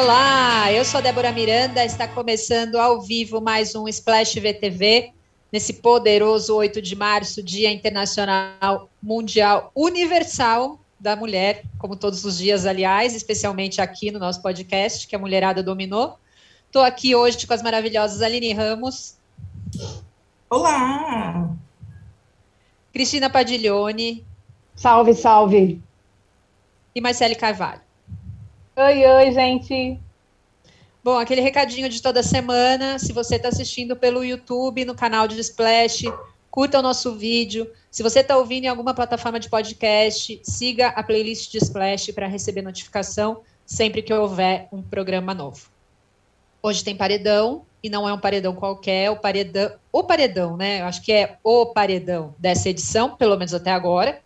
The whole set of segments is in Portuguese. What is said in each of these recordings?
Olá, eu sou Débora Miranda, está começando ao vivo mais um Splash VTV, nesse poderoso 8 de março, Dia Internacional Mundial Universal da Mulher, como todos os dias, aliás, especialmente aqui no nosso podcast, que a mulherada dominou. Estou aqui hoje com as maravilhosas Aline Ramos. Olá! Cristina Padiglione. Salve, salve! E Marcele Carvalho. Oi, oi, gente! Bom, aquele recadinho de toda semana. Se você está assistindo pelo YouTube, no canal de Splash, curta o nosso vídeo. Se você está ouvindo em alguma plataforma de podcast, siga a playlist de Splash para receber notificação sempre que houver um programa novo. Hoje tem paredão, e não é um paredão qualquer, o paredão, o paredão, né? Eu acho que é o paredão dessa edição, pelo menos até agora.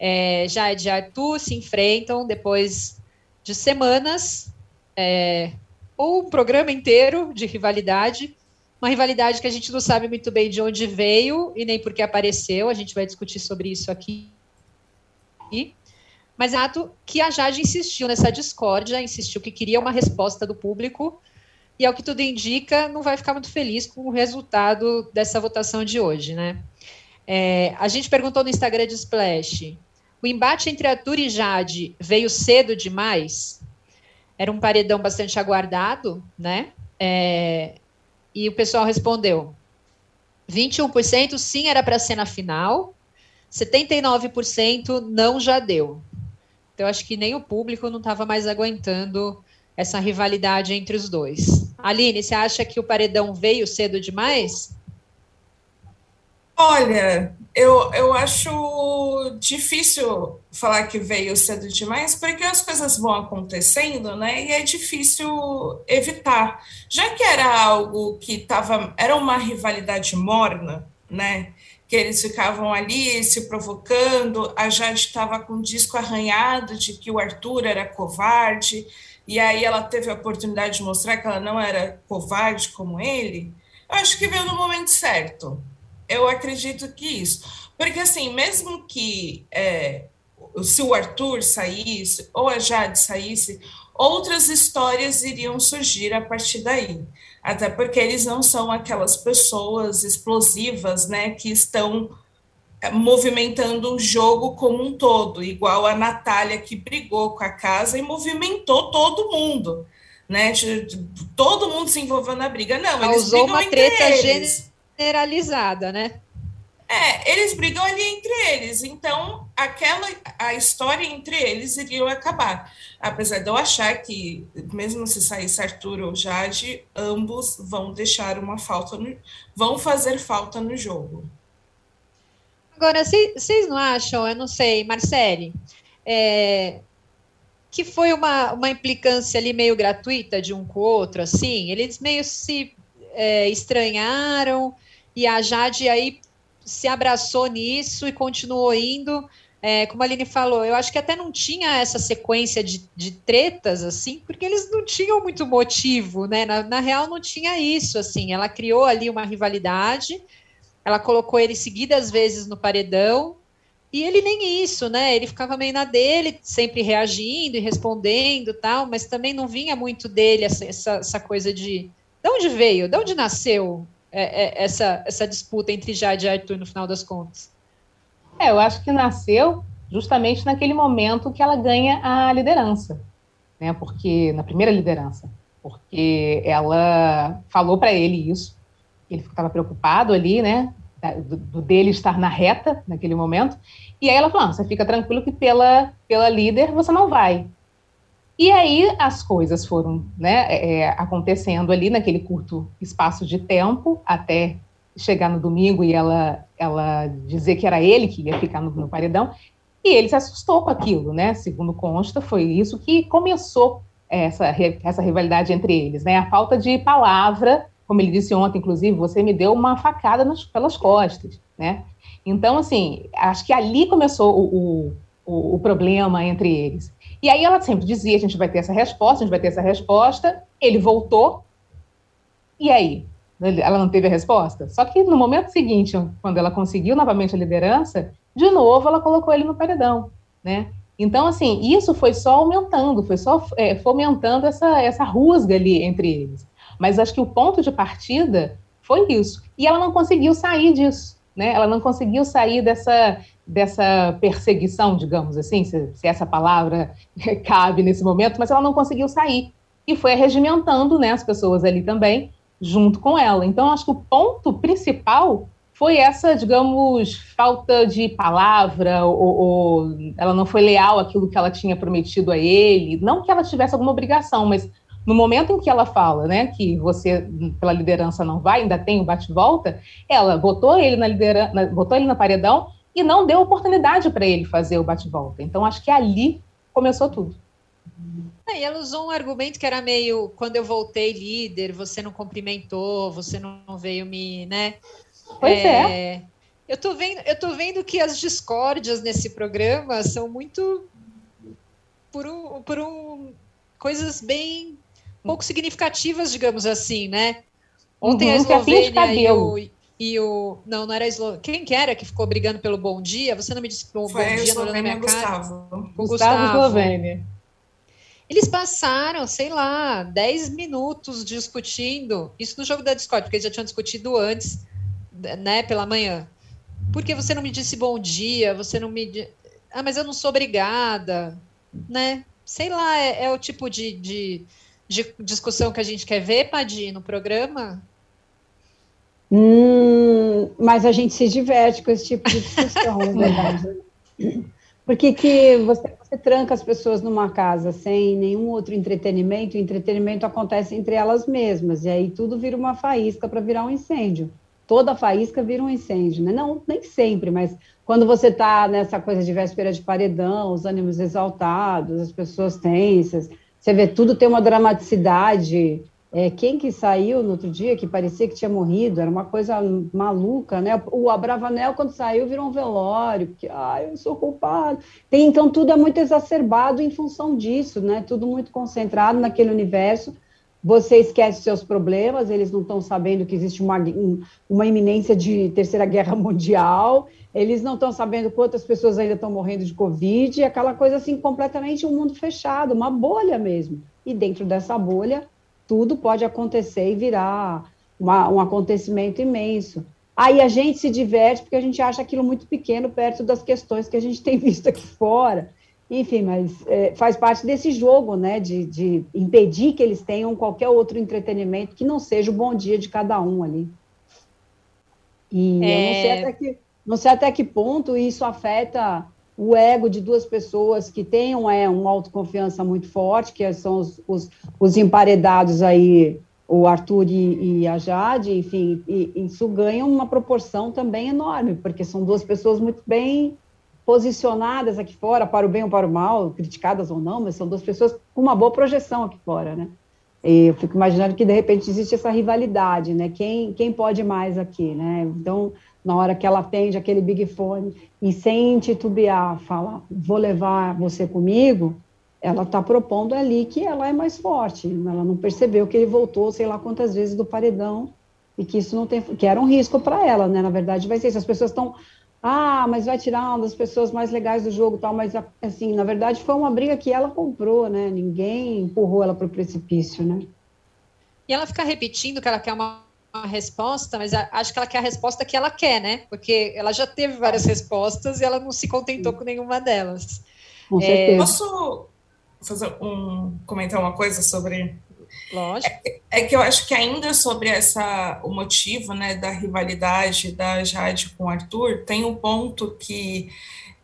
É, já é de Arthur se enfrentam depois de semanas é, ou um programa inteiro de rivalidade, uma rivalidade que a gente não sabe muito bem de onde veio e nem por que apareceu, a gente vai discutir sobre isso aqui. Mas é ato que a Jade insistiu nessa discórdia, insistiu que queria uma resposta do público, e ao que tudo indica, não vai ficar muito feliz com o resultado dessa votação de hoje, né? É, a gente perguntou no Instagram de Splash, o embate entre Arthur e Jade veio cedo demais? Era um paredão bastante aguardado, né? É, e o pessoal respondeu: 21% sim era para ser na final, 79% não já deu. Então, acho que nem o público não estava mais aguentando essa rivalidade entre os dois. Aline, você acha que o paredão veio cedo demais? Olha, eu, eu acho difícil falar que veio cedo demais, porque as coisas vão acontecendo, né? E é difícil evitar. Já que era algo que estava, era uma rivalidade morna, né? Que eles ficavam ali se provocando, a Jade estava com o disco arranhado de que o Arthur era covarde, e aí ela teve a oportunidade de mostrar que ela não era covarde como ele. Eu acho que veio no momento certo eu acredito que isso. Porque, assim, mesmo que é, se o Arthur saísse, ou a Jade saísse, outras histórias iriam surgir a partir daí. Até porque eles não são aquelas pessoas explosivas, né, que estão é, movimentando o jogo como um todo, igual a Natália que brigou com a casa e movimentou todo mundo, né? Todo mundo se envolveu na briga. Não, eles Causou uma treta eles generalizada, né? É, eles brigam ali entre eles, então aquela a história entre eles iria acabar. Apesar de eu achar que, mesmo se saísse Arthur ou Jade, ambos vão deixar uma falta, no, vão fazer falta no jogo. Agora, vocês não acham, eu não sei, Marcele, é, que foi uma, uma implicância ali meio gratuita de um com o outro, assim? Eles meio se é, estranharam e a Jade aí se abraçou nisso e continuou indo. É, como a Aline falou, eu acho que até não tinha essa sequência de, de tretas, assim, porque eles não tinham muito motivo, né? Na, na, real, não tinha isso, assim. Ela criou ali uma rivalidade, ela colocou ele seguidas vezes no paredão, e ele nem isso, né? Ele ficava meio na dele, sempre reagindo e respondendo tal, mas também não vinha muito dele essa, essa, essa coisa de. De onde veio? De onde nasceu é, é, essa, essa disputa entre Jade e Arthur no final das contas? É, eu acho que nasceu justamente naquele momento que ela ganha a liderança, né? Porque na primeira liderança, porque ela falou para ele isso, ele estava preocupado ali, né? Do, do, dele estar na reta naquele momento, e aí ela falou: ah, você fica tranquilo que pela, pela líder você não vai. E aí as coisas foram né, é, é, acontecendo ali naquele curto espaço de tempo, até chegar no domingo e ela, ela dizer que era ele que ia ficar no, no paredão, e ele se assustou com aquilo, né? Segundo consta, foi isso que começou essa, essa rivalidade entre eles, né? A falta de palavra, como ele disse ontem, inclusive, você me deu uma facada nas, pelas costas, né? Então, assim, acho que ali começou o, o, o problema entre eles. E aí ela sempre dizia: a gente vai ter essa resposta, a gente vai ter essa resposta. Ele voltou. E aí? Ela não teve a resposta? Só que no momento seguinte, quando ela conseguiu novamente a liderança, de novo ela colocou ele no paredão, né? Então, assim, isso foi só aumentando, foi só é, fomentando essa, essa rusga ali entre eles. Mas acho que o ponto de partida foi isso. E ela não conseguiu sair disso, né? Ela não conseguiu sair dessa, dessa perseguição, digamos assim, se, se essa palavra cabe nesse momento, mas ela não conseguiu sair. E foi regimentando né, as pessoas ali também, junto com ela. Então, acho que o ponto principal foi essa, digamos, falta de palavra, ou, ou, ela não foi leal àquilo que ela tinha prometido a ele. Não que ela tivesse alguma obrigação, mas no momento em que ela fala, né, que você pela liderança não vai, ainda tem o bate-volta, ela botou ele na liderança, botou ele na paredão e não deu oportunidade para ele fazer o bate-volta. Então acho que ali começou tudo. É, e ela usou um argumento que era meio quando eu voltei líder, você não cumprimentou, você não veio me, né? Pois é. é. Eu tô vendo, eu tô vendo que as discórdias nesse programa são muito por um, por um coisas bem pouco significativas, digamos assim, né? Ontem uhum, a Eslovênia e o, e o. Não, não era a Eslovênia. Quem que era que ficou brigando pelo bom dia? Você não me disse bom, Foi bom dia no na minha Gustavo. cara? O Gustavo, Gustavo Eslovênia. Eles passaram, sei lá, 10 minutos discutindo. Isso no jogo da Discord, porque eles já tinham discutido antes, né, pela manhã. Por que você não me disse bom dia? Você não me. Ah, mas eu não sou obrigada, né? Sei lá, é, é o tipo de, de de discussão que a gente quer ver, Padir, no programa? Hum, mas a gente se diverte com esse tipo de discussão, na verdade. Porque que você, você, tranca as pessoas numa casa sem nenhum outro entretenimento, o entretenimento acontece entre elas mesmas, e aí tudo vira uma faísca para virar um incêndio. Toda faísca vira um incêndio, né? Não, nem sempre, mas quando você está nessa coisa de véspera de paredão, os ânimos exaltados, as pessoas tensas, você vê, tudo tem uma dramaticidade. É, quem que saiu no outro dia que parecia que tinha morrido, era uma coisa maluca, né? O Abravanel, quando saiu, virou um velório, porque, ah, eu sou culpado. Tem, então, tudo é muito exacerbado em função disso, né? Tudo muito concentrado naquele universo. Você esquece seus problemas, eles não estão sabendo que existe uma, uma iminência de terceira guerra mundial, eles não estão sabendo quantas pessoas ainda estão morrendo de Covid, aquela coisa assim, completamente um mundo fechado, uma bolha mesmo. E dentro dessa bolha, tudo pode acontecer e virar uma, um acontecimento imenso. Aí a gente se diverte porque a gente acha aquilo muito pequeno perto das questões que a gente tem visto aqui fora. Enfim, mas é, faz parte desse jogo, né, de, de impedir que eles tenham qualquer outro entretenimento que não seja o bom dia de cada um ali. E é... eu não sei até que não sei até que ponto isso afeta o ego de duas pessoas que uma, é, uma autoconfiança muito forte, que são os, os, os emparedados aí, o Arthur e, e a Jade, enfim, e, isso ganha uma proporção também enorme, porque são duas pessoas muito bem posicionadas aqui fora, para o bem ou para o mal, criticadas ou não, mas são duas pessoas com uma boa projeção aqui fora, né? E eu fico imaginando que, de repente, existe essa rivalidade, né? Quem, quem pode mais aqui, né? Então, na hora que ela atende aquele big fone e sem titubear fala, vou levar você comigo, ela está propondo ali que ela é mais forte. Ela não percebeu que ele voltou, sei lá quantas vezes do paredão e que isso não tem, que era um risco para ela, né? Na verdade, vai ser isso. As pessoas estão, ah, mas vai tirar uma das pessoas mais legais do jogo, tal. Mas assim, na verdade, foi uma briga que ela comprou, né? Ninguém empurrou ela para o precipício, né? E ela fica repetindo que ela quer uma uma resposta, mas acho que ela quer a resposta que ela quer, né? Porque ela já teve várias respostas e ela não se contentou com nenhuma delas. Com é... Posso fazer um comentar uma coisa sobre Lógico. É, é, que eu acho que ainda sobre essa o motivo, né, da rivalidade da Jade com o Arthur, tem um ponto que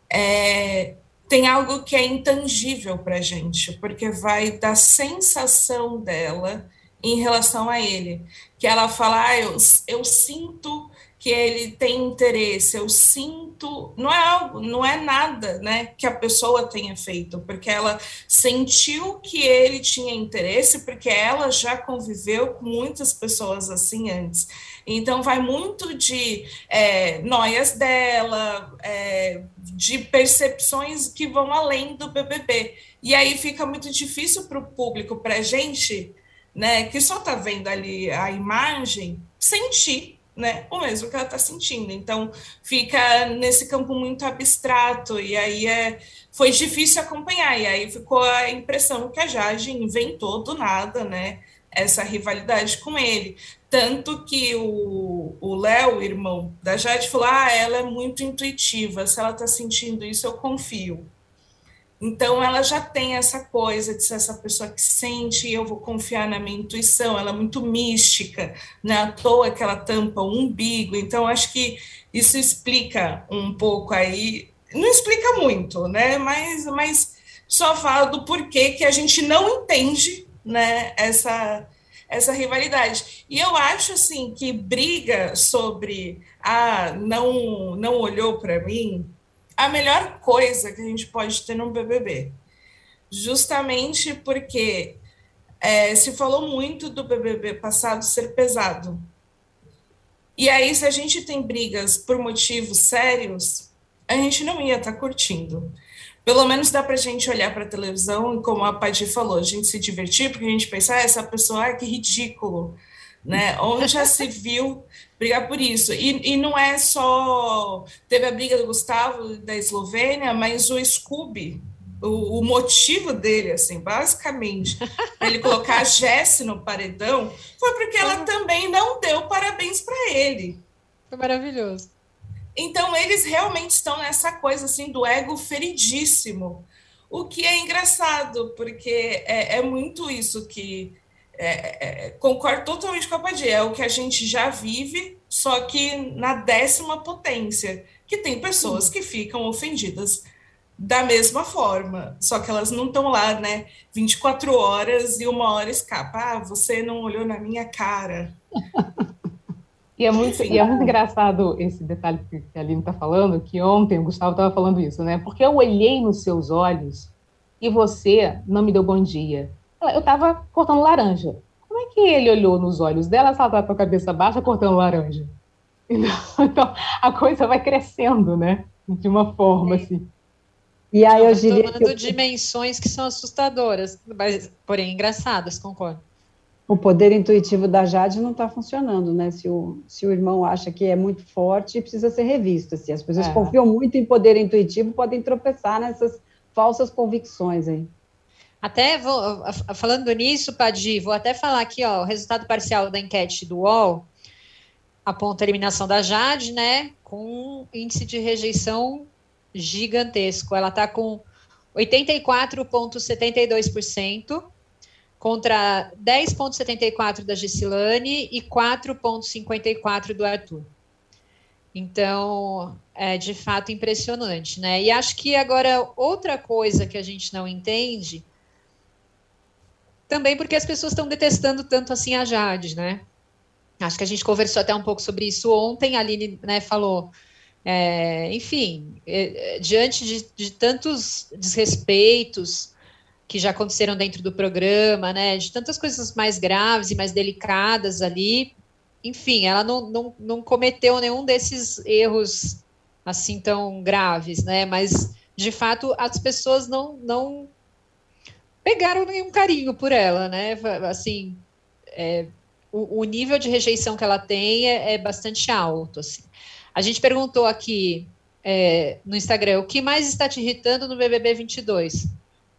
é, tem algo que é intangível para gente, porque vai da sensação dela em relação a ele que ela fala, ah, eu, eu sinto que ele tem interesse, eu sinto, não é algo, não é nada, né, que a pessoa tenha feito, porque ela sentiu que ele tinha interesse, porque ela já conviveu com muitas pessoas assim antes. Então, vai muito de é, noias dela, é, de percepções que vão além do BBB. E aí fica muito difícil para o público, para a gente, né, que só está vendo ali a imagem, sentir né, o mesmo que ela está sentindo. Então, fica nesse campo muito abstrato, e aí é, foi difícil acompanhar, e aí ficou a impressão que a Jade inventou do nada, né, essa rivalidade com ele. Tanto que o Léo, irmão da Jade, falou: ah, ela é muito intuitiva, se ela está sentindo isso, eu confio. Então, ela já tem essa coisa de ser essa pessoa que sente, eu vou confiar na minha intuição, ela é muito mística, né? À toa que ela tampa o umbigo. Então, acho que isso explica um pouco aí, não explica muito, né? Mas, mas só fala do porquê que a gente não entende, né? Essa, essa rivalidade. E eu acho assim que briga sobre ah, não não olhou para mim, a melhor coisa que a gente pode ter no BBB. Justamente porque é, se falou muito do BBB passado ser pesado. E aí, se a gente tem brigas por motivos sérios, a gente não ia estar tá curtindo. Pelo menos dá para a gente olhar para a televisão e, como a Paty falou, a gente se divertir, porque a gente pensa, ah, essa pessoa, ah, que ridículo. Né? Onde já se viu brigar por isso. E, e não é só. Teve a briga do Gustavo da Eslovênia, mas o Scooby, o, o motivo dele, assim, basicamente, ele colocar a Jess no paredão, foi porque ela também não deu parabéns para ele. Foi maravilhoso. Então, eles realmente estão nessa coisa assim do ego feridíssimo. O que é engraçado, porque é, é muito isso que é, é, concordo totalmente com a Padia, é o que a gente já vive, só que na décima potência, que tem pessoas que ficam ofendidas da mesma forma, só que elas não estão lá, né, 24 horas e uma hora escapa, ah, você não olhou na minha cara. E é muito, e é muito engraçado esse detalhe que a Aline está falando, que ontem o Gustavo estava falando isso, né? Porque eu olhei nos seus olhos e você não me deu bom dia eu estava cortando laranja. Como é que ele olhou nos olhos dela se ela estava com a cabeça baixa cortando laranja? Então, então, a coisa vai crescendo, né? De uma forma assim. E aí eu diria tomando que eu... dimensões que são assustadoras, mas, porém engraçadas, concordo. O poder intuitivo da Jade não está funcionando, né? Se o, se o irmão acha que é muito forte, precisa ser revisto. Assim. As pessoas é. confiam muito em poder intuitivo, podem tropeçar nessas falsas convicções aí. Até vou, falando nisso, Padi, vou até falar aqui, ó, o resultado parcial da enquete do UOL aponta a eliminação da Jade, né, com índice de rejeição gigantesco. Ela está com 84,72% contra 10,74% da Gessilane e 4,54% do Arthur. Então, é de fato impressionante, né? E acho que agora outra coisa que a gente não entende também porque as pessoas estão detestando tanto assim a Jade, né? Acho que a gente conversou até um pouco sobre isso ontem. A Aline né, falou, é, enfim, é, diante de, de, tantos desrespeitos que já aconteceram dentro do programa, né, de tantas coisas mais graves e mais delicadas ali, enfim, ela não, não, não cometeu nenhum desses erros assim tão graves, né? Mas de fato as pessoas não, não pegaram nenhum carinho por ela, né? Assim, é, o, o, nível de rejeição que ela tem é, é bastante alto. Assim. A gente perguntou aqui é, no Instagram o que mais está te irritando no BBB 22.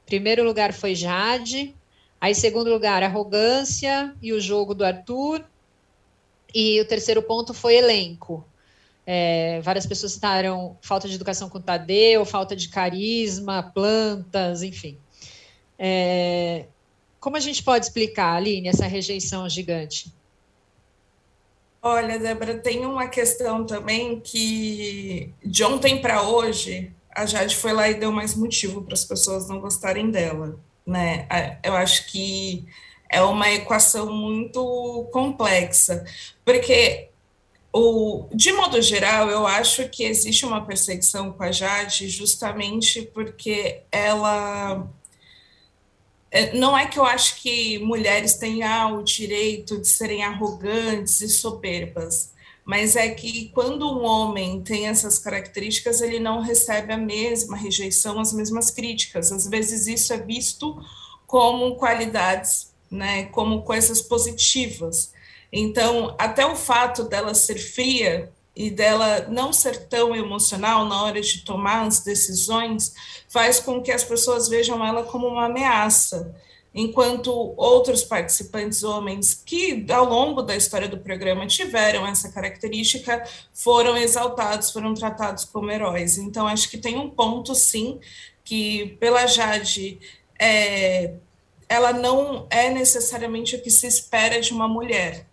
Primeiro lugar foi Jade, aí segundo lugar arrogância e o jogo do Arthur, e o terceiro ponto foi elenco. É, várias pessoas citaram falta de educação com Tadeu, falta de carisma, plantas, enfim. É, como a gente pode explicar, Aline, essa rejeição gigante? Olha, Débora, tem uma questão também que de ontem para hoje a Jade foi lá e deu mais motivo para as pessoas não gostarem dela, né? Eu acho que é uma equação muito complexa, porque o, de modo geral, eu acho que existe uma perseguição com a Jade justamente porque ela é, não é que eu acho que mulheres tenham ah, o direito de serem arrogantes e soberbas, mas é que quando um homem tem essas características, ele não recebe a mesma rejeição, as mesmas críticas. Às vezes isso é visto como qualidades, né, como coisas positivas. Então, até o fato dela ser fria e dela não ser tão emocional na hora de tomar as decisões faz com que as pessoas vejam ela como uma ameaça, enquanto outros participantes homens que ao longo da história do programa tiveram essa característica foram exaltados, foram tratados como heróis. Então acho que tem um ponto sim que pela Jade é, ela não é necessariamente o que se espera de uma mulher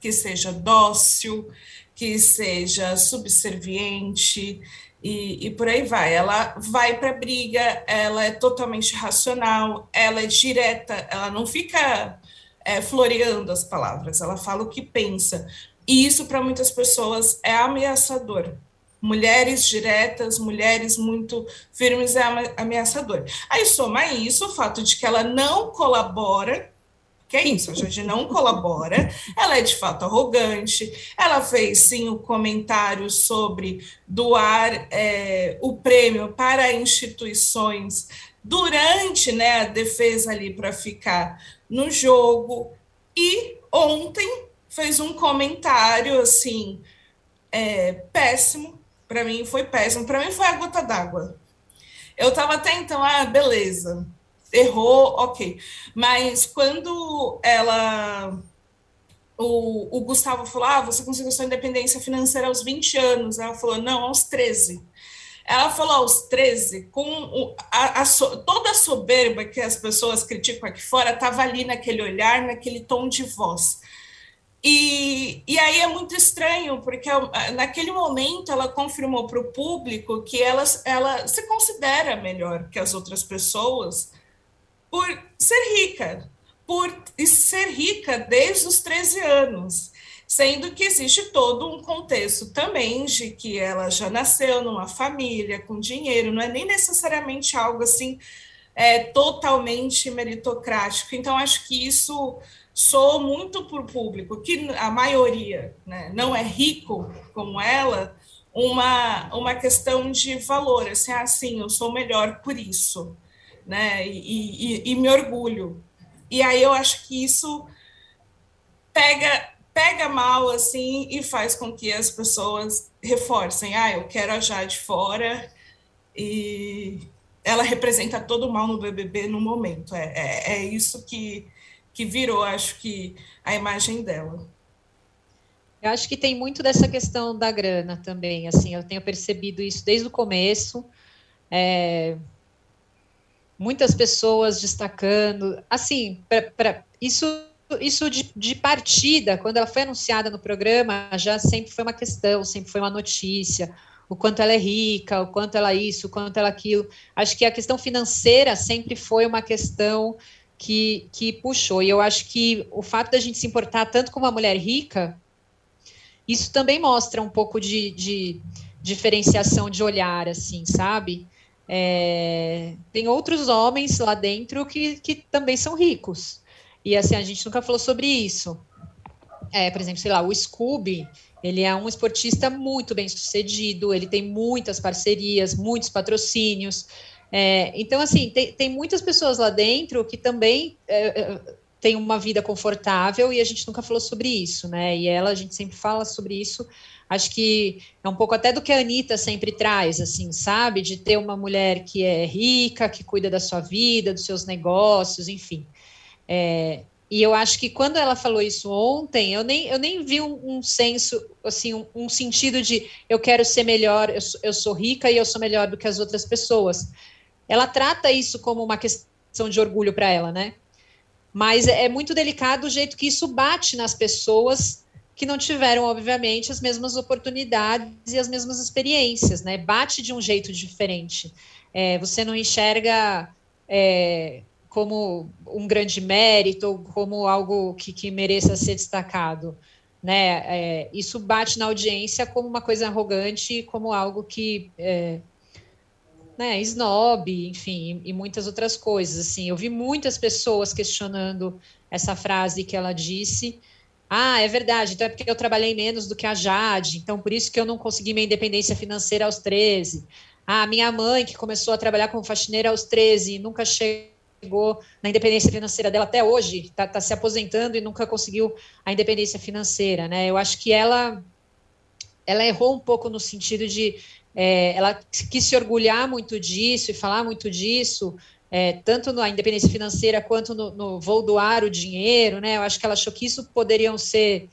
que seja dócil, que seja subserviente e, e por aí vai. Ela vai para a briga, ela é totalmente racional, ela é direta, ela não fica é, floreando as palavras, ela fala o que pensa. E isso para muitas pessoas é ameaçador. Mulheres diretas, mulheres muito firmes é ameaçador. Aí soma isso o fato de que ela não colabora que é isso, a gente não colabora, ela é de fato arrogante, ela fez sim o comentário sobre doar é, o prêmio para instituições durante né, a defesa ali para ficar no jogo, e ontem fez um comentário assim é, péssimo, para mim foi péssimo, para mim foi a gota d'água. Eu estava até então, ah, beleza, errou, ok. Mas quando ela. O, o Gustavo falou: Ah, você conseguiu sua independência financeira aos 20 anos. Ela falou: Não, aos 13. Ela falou aos 13, com o, a, a, toda a soberba que as pessoas criticam aqui fora, estava ali naquele olhar, naquele tom de voz. E, e aí é muito estranho, porque naquele momento ela confirmou para o público que ela, ela se considera melhor que as outras pessoas, por ser rica, por ser rica desde os 13 anos, sendo que existe todo um contexto também de que ela já nasceu numa família com dinheiro, não é nem necessariamente algo assim é, totalmente meritocrático. Então, acho que isso soa muito para o público, que a maioria né, não é rico como ela, uma, uma questão de valor, assim, assim, eu sou melhor por isso né? E, e, e, me orgulho. E aí eu acho que isso pega pega mal assim e faz com que as pessoas reforcem, ah, eu quero a Jade fora e ela representa todo o mal no BBB no momento. É, é, é isso que, que virou, acho que, a imagem dela. Eu acho que tem muito dessa questão da grana também, assim, eu tenho percebido isso desde o começo. É, muitas pessoas destacando. Assim, para isso isso de, de, partida, quando ela foi anunciada no programa, já sempre foi uma questão, sempre foi uma notícia, o quanto ela é rica, o quanto ela é isso, o quanto ela é aquilo. Acho que a questão financeira sempre foi uma questão que, que puxou. E eu acho que o fato da gente se importar tanto com uma mulher rica, isso também mostra um pouco de, de diferenciação de olhar, assim, sabe? É, tem outros homens lá dentro que, que também são ricos. E assim, a gente nunca falou sobre isso. É, por exemplo, sei lá, o Scooby, ele é um esportista muito bem sucedido, ele tem muitas parcerias, muitos patrocínios. É, então, assim, tem, tem muitas pessoas lá dentro que também é, é têm uma vida confortável e a gente nunca falou sobre isso, né? E ela, a gente sempre fala sobre isso Acho que é um pouco até do que a Anitta sempre traz, assim, sabe? De ter uma mulher que é rica, que cuida da sua vida, dos seus negócios, enfim. É, e eu acho que quando ela falou isso ontem, eu nem, eu nem vi um, um senso, assim, um, um, sentido de eu quero ser melhor, eu, eu sou rica e eu sou melhor do que as outras pessoas. Ela trata isso como uma questão de orgulho para ela, né? Mas é muito delicado o jeito que isso bate nas pessoas que não tiveram, obviamente, as mesmas oportunidades e as mesmas experiências, né? Bate de um jeito diferente. É, você não enxerga é, como um grande mérito, como algo que, que mereça ser destacado. Né? É, isso bate na audiência como uma coisa arrogante, como algo que é, né, snob, enfim, e muitas outras coisas. Assim, eu vi muitas pessoas questionando essa frase que ela disse. Ah, é verdade. Então é porque eu trabalhei menos do que a Jade, então por isso que eu não consegui minha independência financeira aos 13. Ah, minha mãe, que começou a trabalhar como faxineira aos 13 e nunca chegou na independência financeira dela até hoje, está tá se aposentando e nunca conseguiu a independência financeira, né? Eu acho que ela ela errou um pouco no sentido de é, ela quis se orgulhar muito disso e falar muito disso, é, tanto na independência financeira quanto no, no vou doar o dinheiro, né? Eu acho que ela achou que isso poderiam ser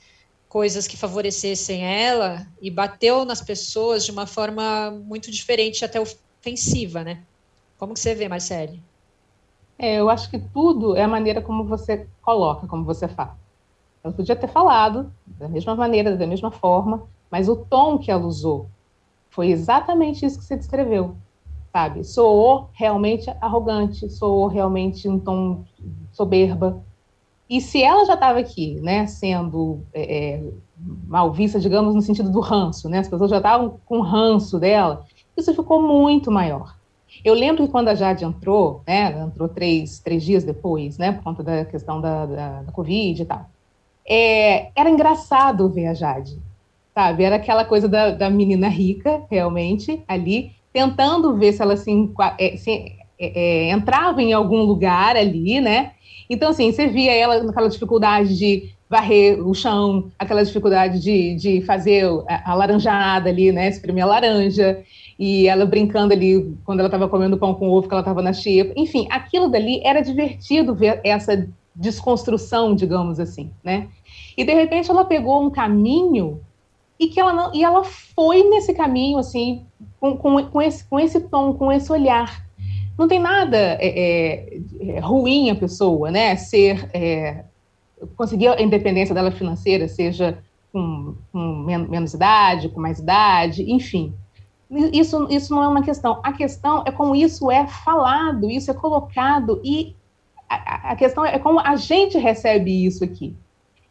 coisas que favorecessem ela e bateu nas pessoas de uma forma muito diferente, até ofensiva, né? Como que você vê, Marcele? É, eu acho que tudo é a maneira como você coloca, como você fala. Ela podia ter falado da mesma maneira, da mesma forma, mas o tom que ela usou foi exatamente isso que você descreveu, sabe? Soou realmente arrogante, soou realmente um tom soberba. E se ela já estava aqui, né, sendo é, é, mal vista, digamos, no sentido do ranço, né, as pessoas já estavam com ranço dela, isso ficou muito maior. Eu lembro que quando a Jade entrou, né, entrou três, três dias depois, né, por conta da questão da, da, da Covid e tal, é, era engraçado ver a Jade, sabe? Era aquela coisa da, da menina rica, realmente, ali, tentando ver se ela se, é, se é, é, entrava em algum lugar ali, né? Então, assim, você via ela naquela dificuldade de varrer o chão, aquela dificuldade de, de fazer a, a laranjada ali, né? Espremer a laranja, e ela brincando ali quando ela estava comendo pão com ovo, que ela estava na xepa. Enfim, aquilo dali era divertido ver essa desconstrução, digamos assim, né? E de repente ela pegou um caminho e que ela não, e ela foi nesse caminho assim com, com, com, esse, com esse tom, com esse olhar. Não tem nada é, é, é ruim a pessoa, né? Ser é, conseguir a independência dela financeira, seja com, com menos idade, com mais idade, enfim. Isso, isso não é uma questão. A questão é como isso é falado, isso é colocado e a, a questão é como a gente recebe isso aqui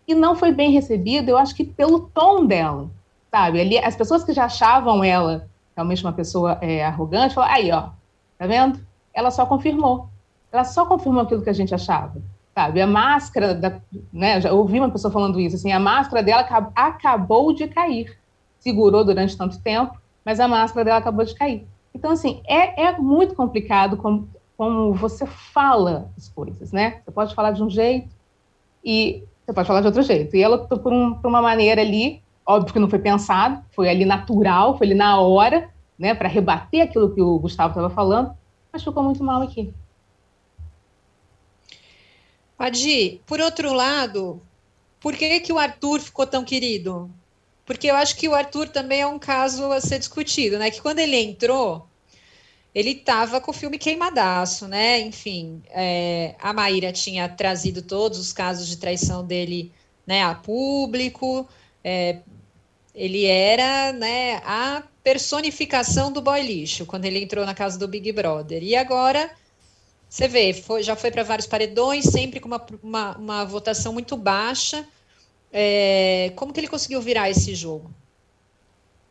e não foi bem recebido, eu acho que pelo tom dela, sabe? Ali, as pessoas que já achavam ela realmente uma pessoa é, arrogante, falaram, aí, ó, tá vendo? Ela só confirmou. Ela só confirmou aquilo que a gente achava, sabe? A máscara, da, né, já ouvi uma pessoa falando isso, assim, a máscara dela acabou de cair. Segurou durante tanto tempo, mas a máscara dela acabou de cair. Então, assim, é, é muito complicado como, como você fala as coisas, né? Você pode falar de um jeito e você pode falar de outro jeito. E ela optou por, um, por uma maneira ali, óbvio que não foi pensado, foi ali natural, foi ali na hora, né, para rebater aquilo que o Gustavo estava falando, mas ficou muito mal aqui. Adi, por outro lado, por que, que o Arthur ficou tão querido? Porque eu acho que o Arthur também é um caso a ser discutido, né? Que quando ele entrou, ele estava com o filme queimadaço, né? Enfim, é, a Maíra tinha trazido todos os casos de traição dele né, a público. É, ele era né, a personificação do boy lixo quando ele entrou na casa do Big Brother. E agora, você vê, foi, já foi para vários paredões, sempre com uma, uma, uma votação muito baixa. É, como que ele conseguiu virar esse jogo?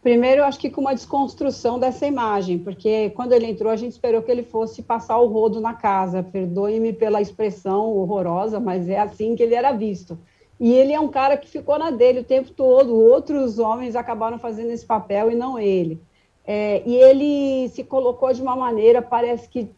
Primeiro, eu acho que com uma desconstrução dessa imagem, porque quando ele entrou, a gente esperou que ele fosse passar o rodo na casa. Perdoe-me pela expressão horrorosa, mas é assim que ele era visto. E ele é um cara que ficou na dele o tempo todo. Outros homens acabaram fazendo esse papel e não ele. É, e ele se colocou de uma maneira, parece que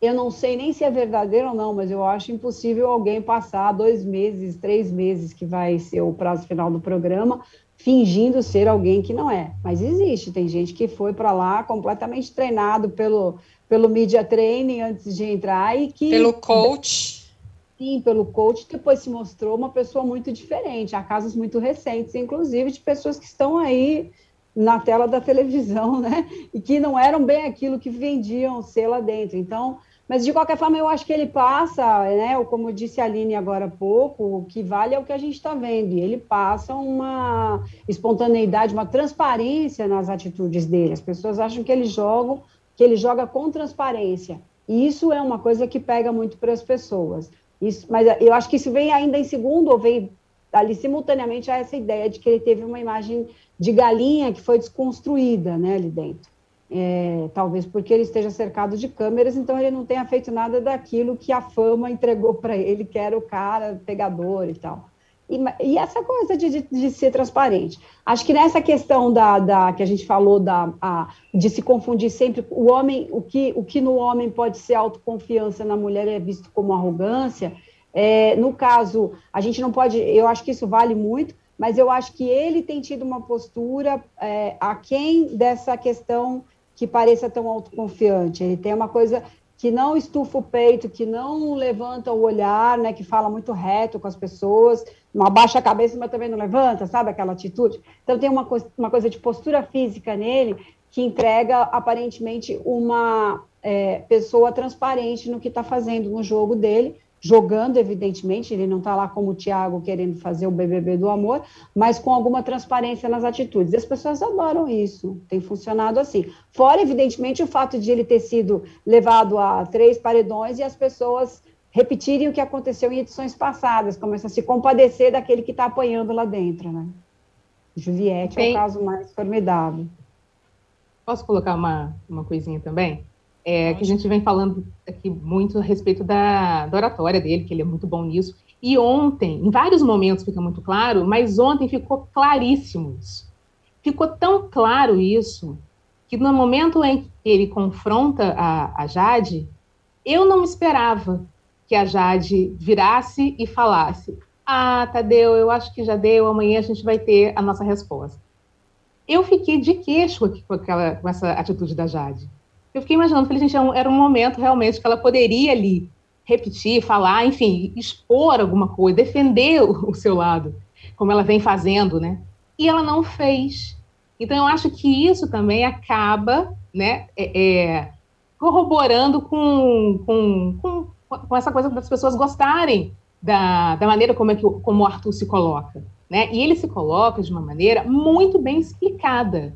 eu não sei nem se é verdadeiro ou não, mas eu acho impossível alguém passar dois meses, três meses, que vai ser o prazo final do programa, fingindo ser alguém que não é. Mas existe, tem gente que foi para lá completamente treinado pelo, pelo media training antes de entrar e que. Pelo coach. Sim, pelo coach, depois se mostrou uma pessoa muito diferente. Há casos muito recentes, inclusive, de pessoas que estão aí na tela da televisão, né? E que não eram bem aquilo que vendiam ser lá dentro. Então, mas, de qualquer forma, eu acho que ele passa, né, como disse a Aline agora há pouco, o que vale é o que a gente está vendo. E ele passa uma espontaneidade, uma transparência nas atitudes dele. As pessoas acham que ele joga, que ele joga com transparência. E isso é uma coisa que pega muito para as pessoas. Isso, mas eu acho que isso vem ainda em segundo, ou vem ali simultaneamente a essa ideia de que ele teve uma imagem de galinha que foi desconstruída né, ali dentro é, talvez porque ele esteja cercado de câmeras, então ele não tenha feito nada daquilo que a fama entregou para ele, que era o cara pegador e tal. E, e essa coisa de, de, de, ser transparente. Acho que nessa questão da, da que a gente falou da, a, de se confundir sempre, o homem, o que, o que no homem pode ser autoconfiança, na mulher é visto como arrogância. É, no caso, a gente não pode, eu acho que isso vale muito, mas eu acho que ele tem tido uma postura é, aquém dessa questão que pareça tão autoconfiante. Ele tem uma coisa que não estufa o peito, que não levanta o olhar, né, que fala muito reto com as pessoas, não abaixa a cabeça, mas também não levanta, sabe aquela atitude? Então tem uma, uma coisa de postura física nele que entrega aparentemente uma é, pessoa transparente no que está fazendo no jogo dele, jogando, evidentemente, ele não está lá como o Thiago querendo fazer o BBB do amor, mas com alguma transparência nas atitudes. E as pessoas adoram isso, tem funcionado assim. Fora, evidentemente, o fato de ele ter sido levado a três paredões e as pessoas repetirem o que aconteceu em edições passadas, começam a se compadecer daquele que está apanhando lá dentro, né? Juliette Bem, é o caso mais formidável. Posso colocar uma, uma coisinha também? É, que a gente vem falando aqui muito a respeito da, da oratória dele, que ele é muito bom nisso. E ontem, em vários momentos fica muito claro, mas ontem ficou claríssimo isso. Ficou tão claro isso, que no momento em que ele confronta a, a Jade, eu não esperava que a Jade virasse e falasse: Ah, Tadeu, eu acho que já deu, amanhã a gente vai ter a nossa resposta. Eu fiquei de queixo aqui com, aquela, com essa atitude da Jade eu fiquei imaginando, falei, gente, era um momento realmente que ela poderia ali repetir, falar, enfim, expor alguma coisa, defender o, o seu lado, como ela vem fazendo, né? E ela não fez. Então, eu acho que isso também acaba, né, é, é, corroborando com, com, com, com, essa coisa das pessoas gostarem da, da maneira como, é que, como o Arthur se coloca. Né? E ele se coloca de uma maneira muito bem explicada,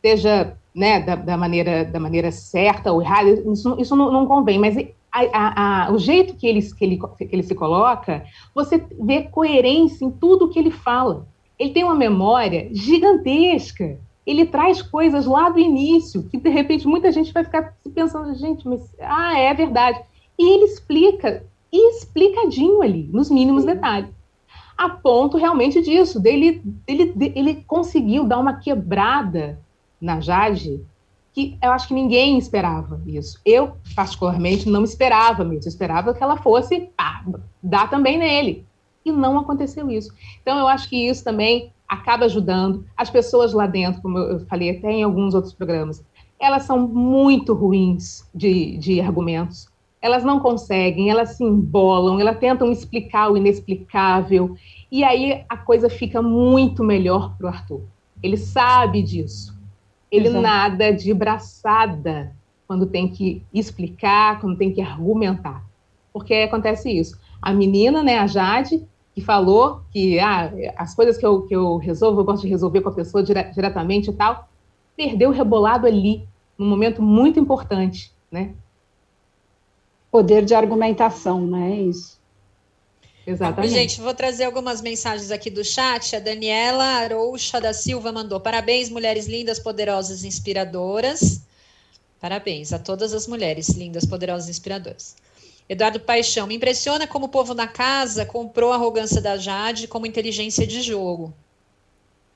seja né, da, da, maneira, da maneira certa ou errada, isso, isso não, não convém, mas a, a, a, o jeito que ele, que, ele, que ele se coloca, você vê coerência em tudo que ele fala. Ele tem uma memória gigantesca. Ele traz coisas lá do início, que de repente muita gente vai ficar pensando, gente, mas ah, é verdade. E ele explica, explicadinho ali, nos mínimos Sim. detalhes. A ponto realmente disso, dele, dele, ele conseguiu dar uma quebrada na Jade que eu acho que ninguém esperava isso. Eu, particularmente, não esperava mesmo. Eu esperava que ela fosse pá, dar também nele. E não aconteceu isso. Então, eu acho que isso também acaba ajudando. As pessoas lá dentro, como eu falei até em alguns outros programas, elas são muito ruins de, de argumentos. Elas não conseguem, elas se embolam, elas tentam explicar o inexplicável. E aí a coisa fica muito melhor para o Arthur. Ele sabe disso. Ele Exato. nada de braçada quando tem que explicar, quando tem que argumentar. Porque acontece isso. A menina, né, a Jade, que falou que ah, as coisas que eu, que eu resolvo, eu gosto de resolver com a pessoa dire diretamente e tal, perdeu o rebolado ali, num momento muito importante, né? Poder de argumentação, né? É isso. Exatamente. Gente, vou trazer algumas mensagens aqui do chat. A Daniela Arouxa da Silva mandou: parabéns, mulheres lindas, poderosas, inspiradoras. Parabéns a todas as mulheres lindas, poderosas, inspiradoras. Eduardo Paixão, me impressiona como o povo na casa comprou a arrogância da Jade como inteligência de jogo.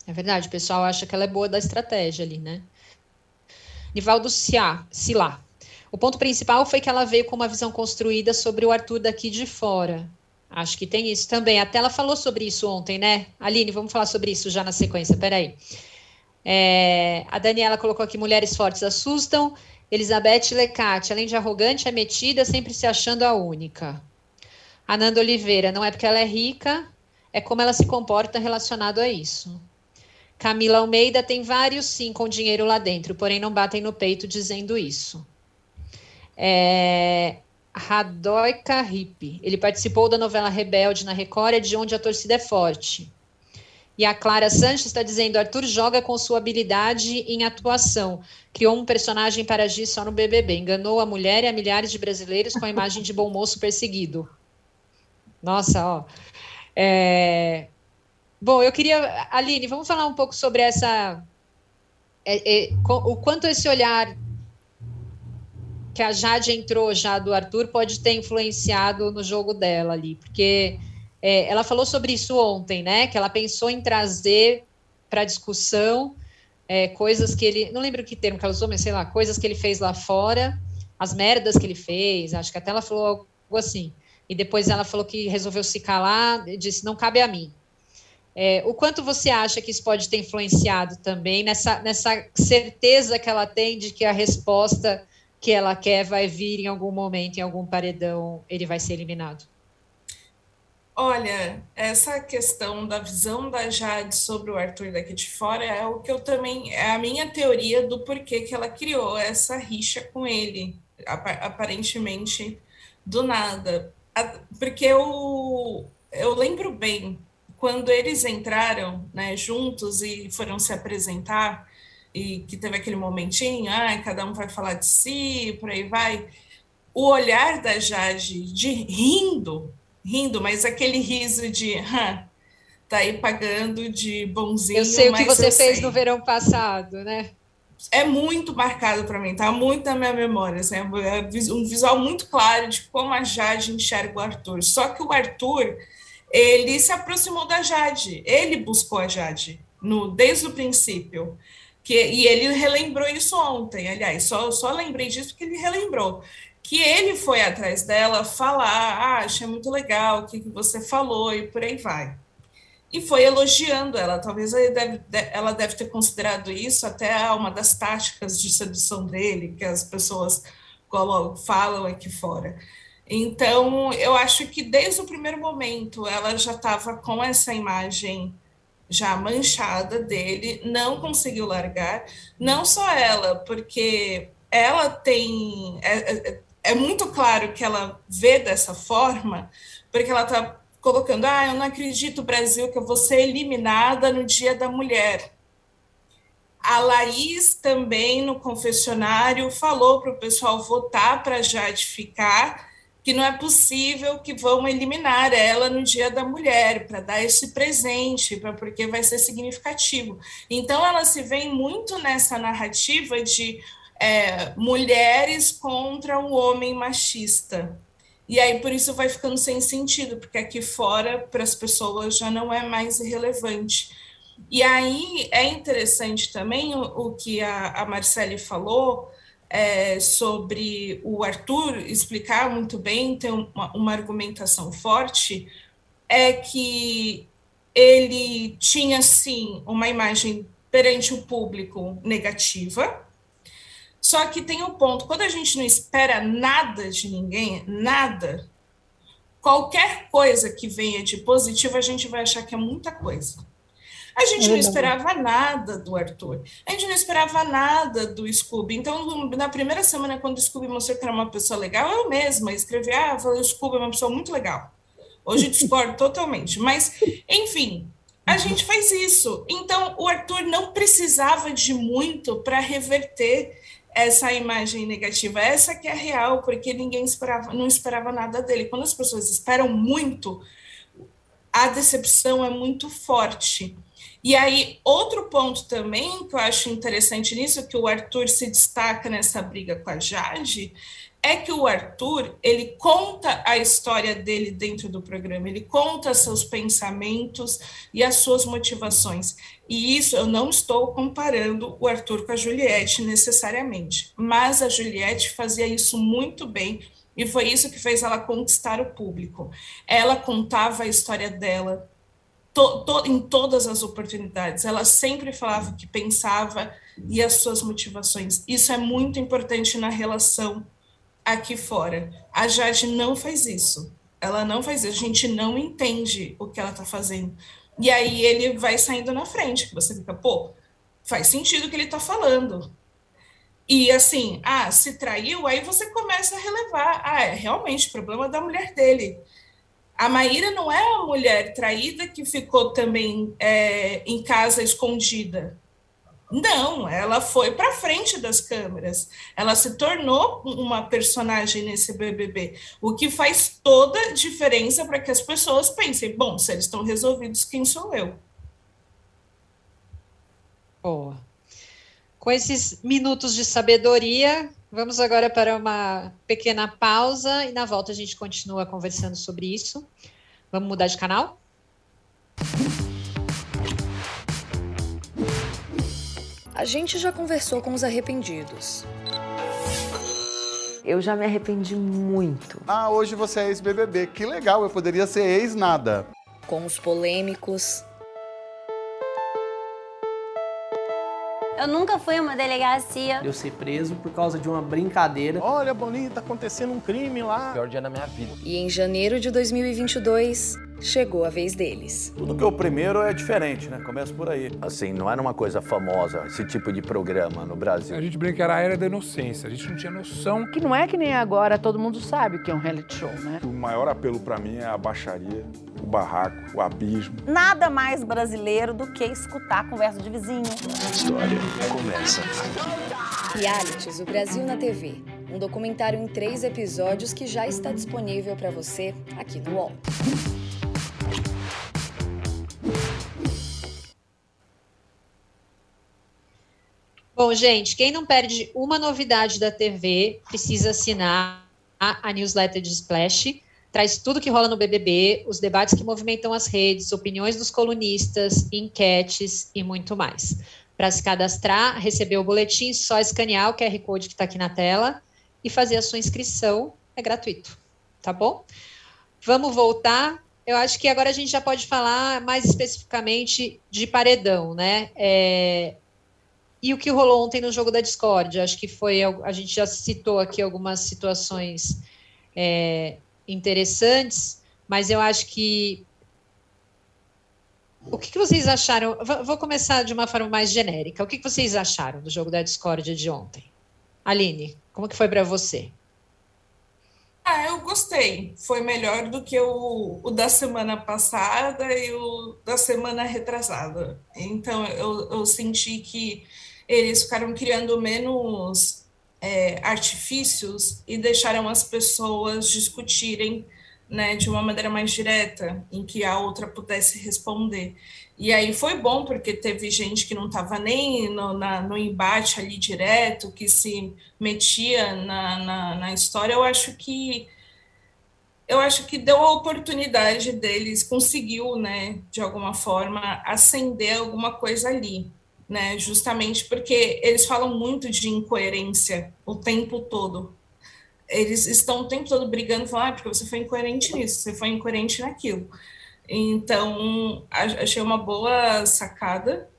É verdade, o pessoal acha que ela é boa da estratégia ali, né? Nivaldo Silá. O ponto principal foi que ela veio com uma visão construída sobre o Arthur daqui de fora. Acho que tem isso também. Até ela falou sobre isso ontem, né? Aline, vamos falar sobre isso já na sequência, peraí. É, a Daniela colocou aqui: mulheres fortes assustam. Elizabeth Lecate, além de arrogante, é metida, sempre se achando a única. Ananda Oliveira, não é porque ela é rica, é como ela se comporta relacionado a isso. Camila Almeida tem vários sim com dinheiro lá dentro, porém não batem no peito dizendo isso. É, Radoika Hip. Ele participou da novela Rebelde na Record, é de onde a torcida é forte. E a Clara Sanches está dizendo: Arthur joga com sua habilidade em atuação. Criou um personagem para agir só no BBB. Enganou a mulher e a milhares de brasileiros com a imagem de bom moço perseguido. Nossa, ó. É... Bom, eu queria. Aline, vamos falar um pouco sobre essa. É, é, o quanto esse olhar que a Jade entrou já do Arthur pode ter influenciado no jogo dela ali, porque É, ela falou sobre isso ontem, né? Que ela pensou em trazer para discussão é, coisas que ele. Não lembro que termo que ela usou, mas sei lá, coisas que ele fez lá fora, as merdas que ele fez, acho que até ela falou algo assim. E depois ela falou que resolveu se calar, disse: não cabe a mim. É, o quanto você acha que isso pode ter influenciado também nessa, nessa certeza que ela tem de que a resposta que ela quer vai vir em algum momento, em algum paredão, ele vai ser eliminado? Olha, essa questão da visão da Jade sobre o Arthur daqui de fora é o que eu também é a minha teoria do porquê que ela criou essa rixa com ele, aparentemente do nada. Porque eu, eu lembro bem quando eles entraram né, juntos e foram se apresentar, e que teve aquele momentinho, ah, cada um vai falar de si, por aí vai. O olhar da Jade de rindo rindo, mas aquele riso de Hã, tá aí pagando de bonzinho. Eu sei o que você fez sei. no verão passado, né? É muito marcado para mim, tá muito na minha memória. Assim, é um visual muito claro de como a Jade enxerga o Arthur. Só que o Arthur, ele se aproximou da Jade, ele buscou a Jade no, desde o princípio. Que, e ele relembrou isso ontem, aliás, só, só lembrei disso porque ele relembrou que ele foi atrás dela falar, ah, achei muito legal o que, que você falou e por aí vai. E foi elogiando ela, talvez deve, ela deve ter considerado isso até uma das táticas de sedução dele, que as pessoas falam aqui fora. Então, eu acho que desde o primeiro momento ela já estava com essa imagem já manchada dele, não conseguiu largar. Não só ela, porque ela tem. É, é, é muito claro que ela vê dessa forma, porque ela está colocando: ah, eu não acredito, Brasil, que eu vou ser eliminada no Dia da Mulher. A Laís também, no confessionário, falou para o pessoal votar para Jade ficar, que não é possível que vão eliminar ela no Dia da Mulher, para dar esse presente, pra, porque vai ser significativo. Então, ela se vê muito nessa narrativa de é, mulheres contra o homem machista. E aí por isso vai ficando sem sentido, porque aqui fora para as pessoas já não é mais relevante. E aí é interessante também o, o que a, a Marcele falou é, sobre o Arthur explicar muito bem, ter uma, uma argumentação forte, é que ele tinha sim uma imagem perante o público negativa, só que tem um ponto, quando a gente não espera nada de ninguém, nada, qualquer coisa que venha de positivo, a gente vai achar que é muita coisa. A gente não esperava nada do Arthur. A gente não esperava nada do Scooby. Então, na primeira semana, quando o Scooby mostrou que era uma pessoa legal, eu mesma escrevi: Ah, o Scooby é uma pessoa muito legal. Hoje discordo totalmente. Mas, enfim, a gente faz isso. Então, o Arthur não precisava de muito para reverter essa imagem negativa, essa que é real, porque ninguém esperava, não esperava nada dele. Quando as pessoas esperam muito, a decepção é muito forte. E aí, outro ponto também que eu acho interessante nisso, que o Arthur se destaca nessa briga com a Jade, é que o Arthur ele conta a história dele dentro do programa, ele conta seus pensamentos e as suas motivações. E isso eu não estou comparando o Arthur com a Juliette necessariamente, mas a Juliette fazia isso muito bem e foi isso que fez ela conquistar o público. Ela contava a história dela to, to, em todas as oportunidades. Ela sempre falava o que pensava e as suas motivações. Isso é muito importante na relação aqui fora. A Jade não faz isso. Ela não faz isso. A gente não entende o que ela está fazendo. E aí ele vai saindo na frente. Você fica, pô, faz sentido o que ele está falando. E assim, ah, se traiu, aí você começa a relevar. Ah, é realmente problema da mulher dele. A Maíra não é a mulher traída que ficou também é, em casa escondida. Não, ela foi para frente das câmeras. Ela se tornou uma personagem nesse BBB, o que faz toda a diferença para que as pessoas pensem: bom, se eles estão resolvidos, quem sou eu? Boa. Com esses minutos de sabedoria, vamos agora para uma pequena pausa e na volta a gente continua conversando sobre isso. Vamos mudar de canal? A gente já conversou com os arrependidos. Eu já me arrependi muito. Ah, hoje você é ex-BBB. Que legal, eu poderia ser ex-nada. Com os polêmicos. Eu nunca fui a uma delegacia. Eu ser preso por causa de uma brincadeira. Olha, Boninho, tá acontecendo um crime lá. Pior dia da minha vida. E em janeiro de 2022, chegou a vez deles. Tudo que é o primeiro é diferente, né? Começa por aí. Assim, não era uma coisa famosa esse tipo de programa no Brasil. A gente brinca que era a era da inocência, a gente não tinha noção. Que não é que nem agora, todo mundo sabe que é um reality show, né? O maior apelo para mim é a baixaria, o barraco, o abismo. Nada mais brasileiro do que escutar a conversa de vizinho. A história começa aqui. Realities, o Brasil na TV. Um documentário em três episódios que já está disponível para você aqui no UOL. Bom, gente, quem não perde uma novidade da TV precisa assinar a newsletter de Splash. Traz tudo que rola no BBB, os debates que movimentam as redes, opiniões dos colunistas, enquetes e muito mais. Para se cadastrar, receber o boletim, só escanear o QR Code que está aqui na tela e fazer a sua inscrição. É gratuito, tá bom? Vamos voltar. Eu acho que agora a gente já pode falar mais especificamente de paredão, né? É, e o que rolou ontem no jogo da Discord. Acho que foi. A gente já citou aqui algumas situações é, interessantes, mas eu acho que. O que, que vocês acharam? Vou começar de uma forma mais genérica. O que, que vocês acharam do jogo da Discord de ontem? Aline, como que foi para você? Ah, eu gostei. Foi melhor do que o, o, da semana passada e o da semana retrasada. Então, eu, eu senti que eles ficaram criando menos é, artifícios e deixaram as pessoas discutirem né, de uma maneira mais direta, em que a outra pudesse responder. E aí foi bom, porque teve gente que não estava nem no, na, no embate ali direto, que se metia na, na, na, história. Eu acho que eu acho que deu a oportunidade deles, conseguiu, né, de alguma forma, acender alguma coisa ali né? Justamente porque eles falam muito de incoerência o tempo todo. Eles estão o tempo todo brigando, falando, ah, porque você foi incoerente nisso, você foi incoerente naquilo. Então, achei uma boa sacada.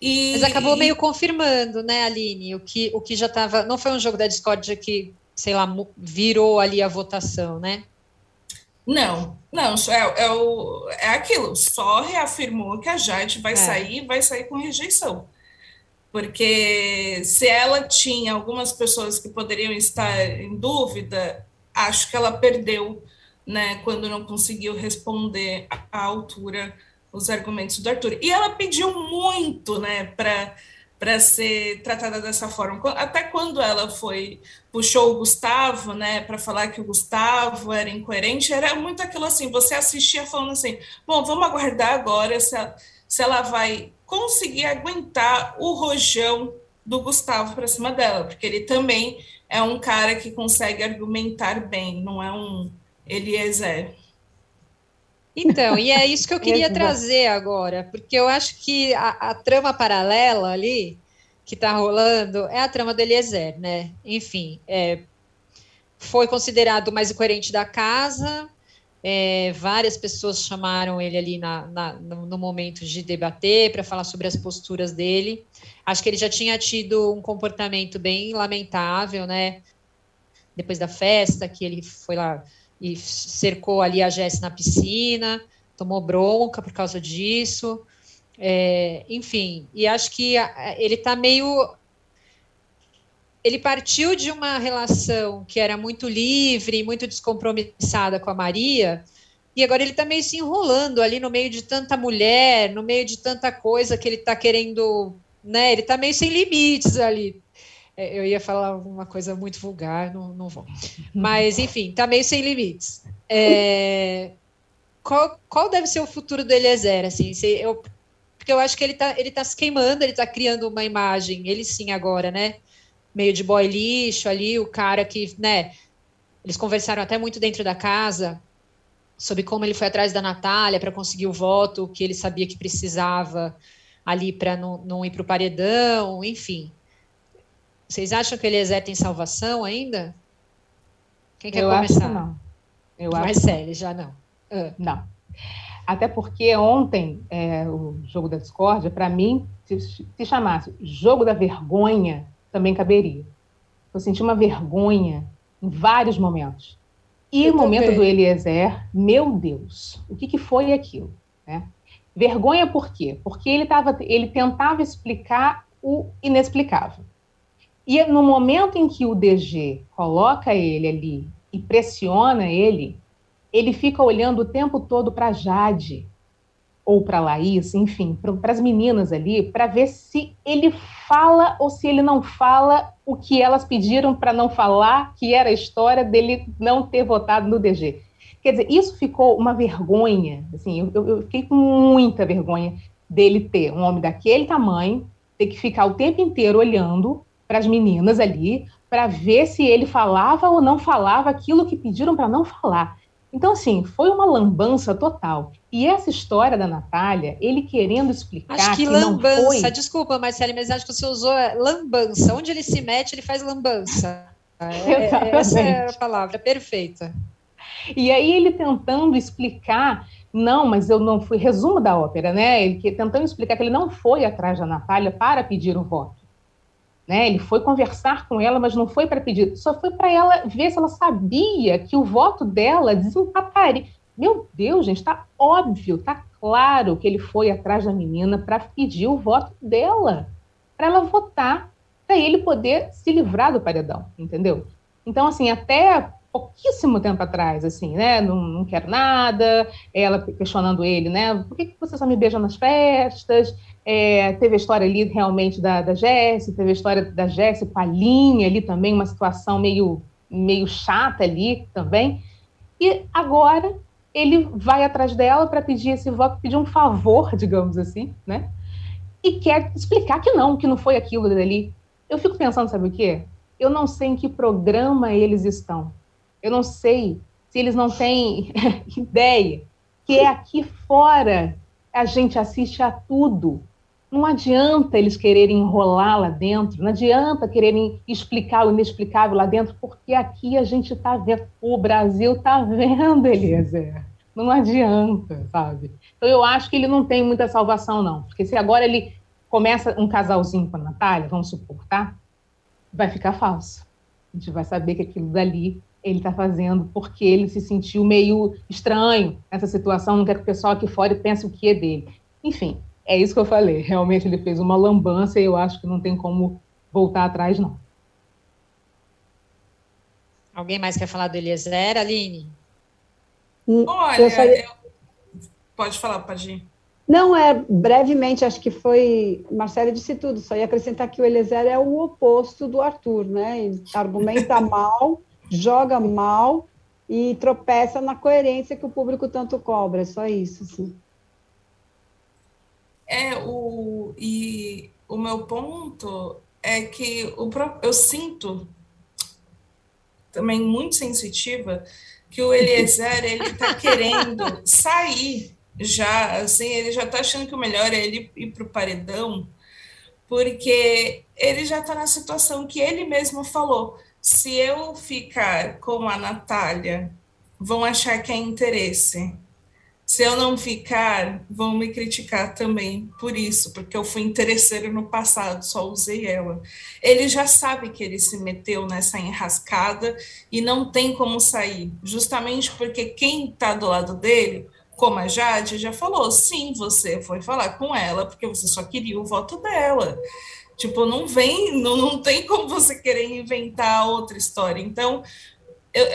E, Mas acabou meio confirmando, né, Aline, o que, o que já estava. Não foi um jogo da Discord que, sei lá, virou ali a votação, né? Não, não, é, é, o, é aquilo, só reafirmou que a Jade vai é. sair, vai sair com rejeição. Porque se ela tinha algumas pessoas que poderiam estar em dúvida, acho que ela perdeu, né, quando não conseguiu responder à altura os argumentos do Arthur. E ela pediu muito, né, para para ser tratada dessa forma. Até quando ela foi puxou o Gustavo, né, para falar que o Gustavo era incoerente, era muito aquilo assim, você assistia falando assim, bom, vamos aguardar agora se ela, se ela vai conseguir aguentar o rojão do Gustavo para cima dela, porque ele também é um cara que consegue argumentar bem, não é um Eliezer. Então, e é isso que eu queria trazer agora, porque eu acho que a, a trama paralela ali que está rolando é a trama do Eliezer, né? Enfim, é, foi considerado o mais incoerente da casa. É, várias pessoas chamaram ele ali na, na, no, no momento de debater para falar sobre as posturas dele. Acho que ele já tinha tido um comportamento bem lamentável, né? Depois da festa, que ele foi lá e cercou ali a Jess na piscina, tomou bronca por causa disso. É, enfim, e acho que ele está meio. Ele partiu de uma relação que era muito livre, muito descompromissada com a Maria, e agora ele está meio se enrolando ali no meio de tanta mulher, no meio de tanta coisa que ele está querendo. Né, ele está meio sem limites ali. É, eu ia falar uma coisa muito vulgar, não, não vou. Mas, enfim, tá meio sem limites. É, qual, qual deve ser o futuro do Eliezer? Assim, se eu, porque eu acho que ele tá, ele tá se queimando, ele tá criando uma imagem, ele sim agora, né? Meio de boy lixo ali, o cara que, né? Eles conversaram até muito dentro da casa. sobre como ele foi atrás da Natália para conseguir o voto que ele sabia que precisava ali para não, não ir para o paredão, enfim. Vocês acham que o Eliezer tem salvação ainda? Quem quer Eu começar? acho que não. Eu Marcele, acho já não. Ah. Não. Até porque ontem, é, o jogo da discórdia, para mim, se, se chamasse jogo da vergonha, também caberia. Eu senti uma vergonha em vários momentos. E Eu o momento do Eliezer, meu Deus, o que, que foi aquilo? Né? Vergonha por quê? Porque ele, tava, ele tentava explicar o inexplicável. E no momento em que o DG coloca ele ali e pressiona ele, ele fica olhando o tempo todo para Jade ou para Laís, enfim, para as meninas ali, para ver se ele fala ou se ele não fala o que elas pediram para não falar, que era a história dele não ter votado no DG. Quer dizer, isso ficou uma vergonha, assim, eu- eu, fiquei com muita vergonha dele ter um homem daquele tamanho, ter que ficar o tempo inteiro olhando para as meninas ali, para ver se ele falava ou não falava aquilo que pediram para não falar. Então, assim, foi uma lambança total. E essa história da Natália, ele querendo explicar Acho que, não lambança, foi... desculpa, Marcele, mas acho que você usou lambança. Onde ele se mete, ele faz lambança. É, é, essa é a palavra, perfeita. E aí ele tentando explicar, não, mas eu não fui, resumo da ópera, né? Ele que- tentando explicar que ele não foi atrás da Natália para pedir o voto. Né? Ele foi conversar com ela, mas não foi para pedir, só foi para ela ver se ela sabia que o voto dela desempataria. Meu Deus, gente, está óbvio, está claro que ele foi atrás da menina para pedir o voto dela, para ela votar, para ele poder se livrar do paredão, entendeu? Então, assim, até pouquíssimo tempo atrás, assim, né? Não, não quero nada, ela questionando ele, né? Por que, que você só me beija nas festas? É, teve a história ali realmente da, da Jessie, teve a história da Jessie com a Linha ali também, uma situação meio, meio chata ali também. E agora ele vai atrás dela para pedir esse voto, pedir um favor, digamos assim, né? E quer explicar que não, que não foi aquilo dali. Eu fico pensando, sabe o quê? Eu não sei em que programa eles estão. Eu não sei se eles não têm ideia que é aqui fora a gente assiste a tudo. Não adianta eles quererem enrolar lá dentro, não adianta quererem explicar o inexplicável lá dentro, porque aqui a gente está vendo, o Brasil está vendo, Eliezer. Não adianta, sabe? Então eu acho que ele não tem muita salvação, não. Porque se agora ele começa um casalzinho com a Natália, vamos supor, tá? Vai ficar falso. A gente vai saber que aquilo dali ele está fazendo porque ele se sentiu meio estranho nessa situação, não quer que o pessoal aqui fora pense o que é dele. Enfim, é isso que eu falei. Realmente ele fez uma lambança e eu acho que não tem como voltar atrás, não. Alguém mais quer falar do Eliezer, Aline? Olha, Eu só ia- eu- pode falar, pode ir. Não, é brevemente, acho que foi. Marcelo disse tudo, só ia acrescentar que o Eliezer é o oposto do Arthur, né? Ele argumenta mal, joga mal e tropeça na coerência que o público tanto cobra, é só isso. Assim. É, o, e o meu ponto é que o, eu sinto, também muito sensitiva, que o Eliezer, ele tá querendo sair já, assim, ele já tá achando que o melhor é ele ir pro paredão, porque ele já tá na situação que ele mesmo falou, se eu ficar como a Natália, vão achar que é interesse. Se eu não ficar, vão me criticar também por isso, porque eu fui interesseiro no passado, só usei ela. Ele já sabe que ele se meteu nessa enrascada e não tem como sair, justamente porque quem está do lado dele, como a Jade já falou, sim, você foi falar com ela porque você só queria o voto dela. Tipo, não vem, não, não tem como você querer inventar outra história. Então, eu,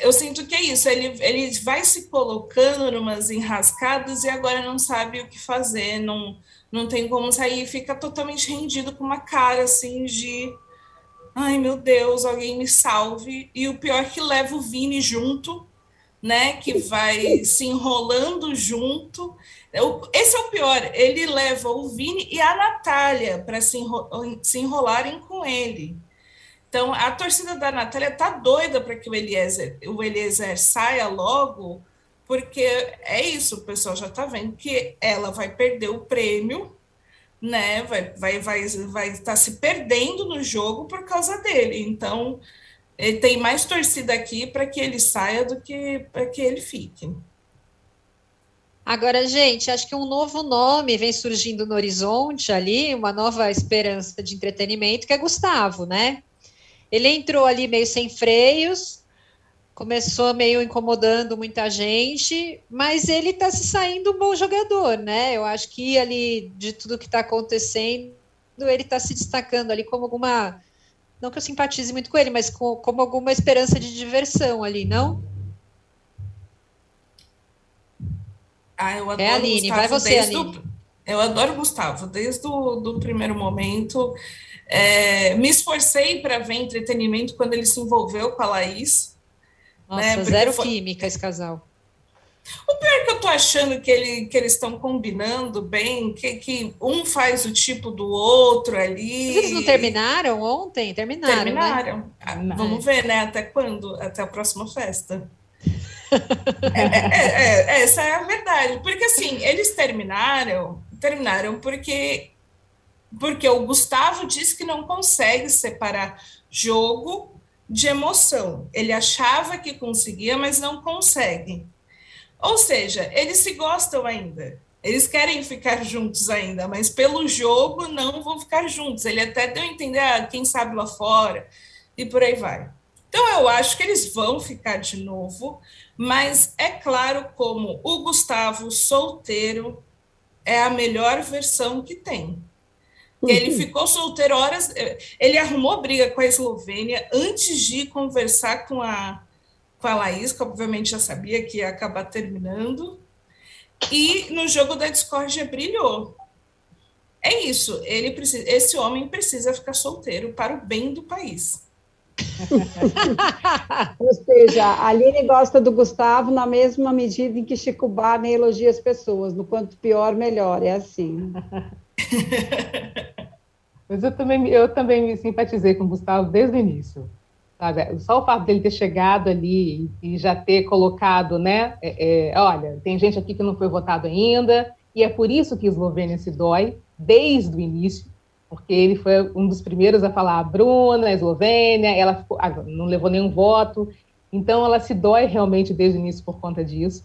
eu, sinto que é isso, ele, ele vai se colocando numas enrascadas e agora não sabe o que fazer, não, não tem como sair, fica totalmente rendido com uma cara assim de ai meu Deus, alguém me salve. E o pior é que leva o Vini junto, né? Que vai se enrolando junto. Esse é o pior, ele leva o Vini e a Natália para se, enro se enrolarem com ele. Então, a torcida da Natália tá doida para que o Eliezer, o Eliezer saia logo, porque é isso, o pessoal já está vendo que ela vai perder o prêmio, né? Vai vai vai vai estar tá se perdendo no jogo por causa dele. Então, ele tem mais torcida aqui para que ele saia do que para que ele fique. Agora, gente, acho que um novo nome vem surgindo no horizonte ali, uma nova esperança de entretenimento, que é Gustavo, né? Ele entrou ali meio sem freios, começou meio incomodando muita gente, mas ele está se saindo um bom jogador, né? Eu acho que ali, de tudo que está acontecendo, ele está se destacando ali como alguma. Não que eu simpatize muito com ele, mas com, como alguma esperança de diversão ali, não? Ah, eu é, adoro é, Aline, vai você, Aline. O, eu adoro Gustavo, desde o do primeiro momento. É, me esforcei para ver entretenimento quando ele se envolveu com a Laís. Nossa, né, zero foi... química esse casal. O pior é que eu tô achando que, ele, que eles estão combinando bem, que, que um faz o tipo do outro ali. Mas eles não terminaram ontem? Terminaram. Né? Terminaram. Né? Ah, vamos ver, né? Até quando? Até a próxima festa. É, é, é, é, essa é a verdade. Porque assim, eles terminaram, terminaram porque porque o Gustavo disse que não consegue separar jogo de emoção. Ele achava que conseguia, mas não consegue. Ou seja, eles se gostam ainda. Eles querem ficar juntos ainda, mas pelo jogo não vão ficar juntos. Ele até deu a entender, ah, quem sabe lá fora, e por aí vai. Então, eu acho que eles vão ficar de novo, mas é claro como o Gustavo solteiro é a melhor versão que tem. Ele ficou solteiro horas, ele arrumou briga com a Eslovênia antes de conversar com a, com a Laís, que obviamente já sabia que ia acabar terminando, e no jogo da discórdia brilhou. É isso, ele precisa, esse homem precisa ficar solteiro para o bem do país. Ou seja, a Aline gosta do Gustavo na mesma medida em que Chico Barney elogia as pessoas, no quanto pior, melhor, é assim. Mas eu também, eu também me simpatizei com o Gustavo desde o início. Sabe? Só o fato dele ter chegado ali e já ter colocado, né? É, é, olha, tem gente aqui que não foi votado ainda, e é por isso que a Eslovênia se dói, desde o início, porque ele foi um dos primeiros a falar a Bruna, a Eslovênia, ela ficou, ah, não levou nenhum voto, então ela se dói realmente desde o início por conta disso.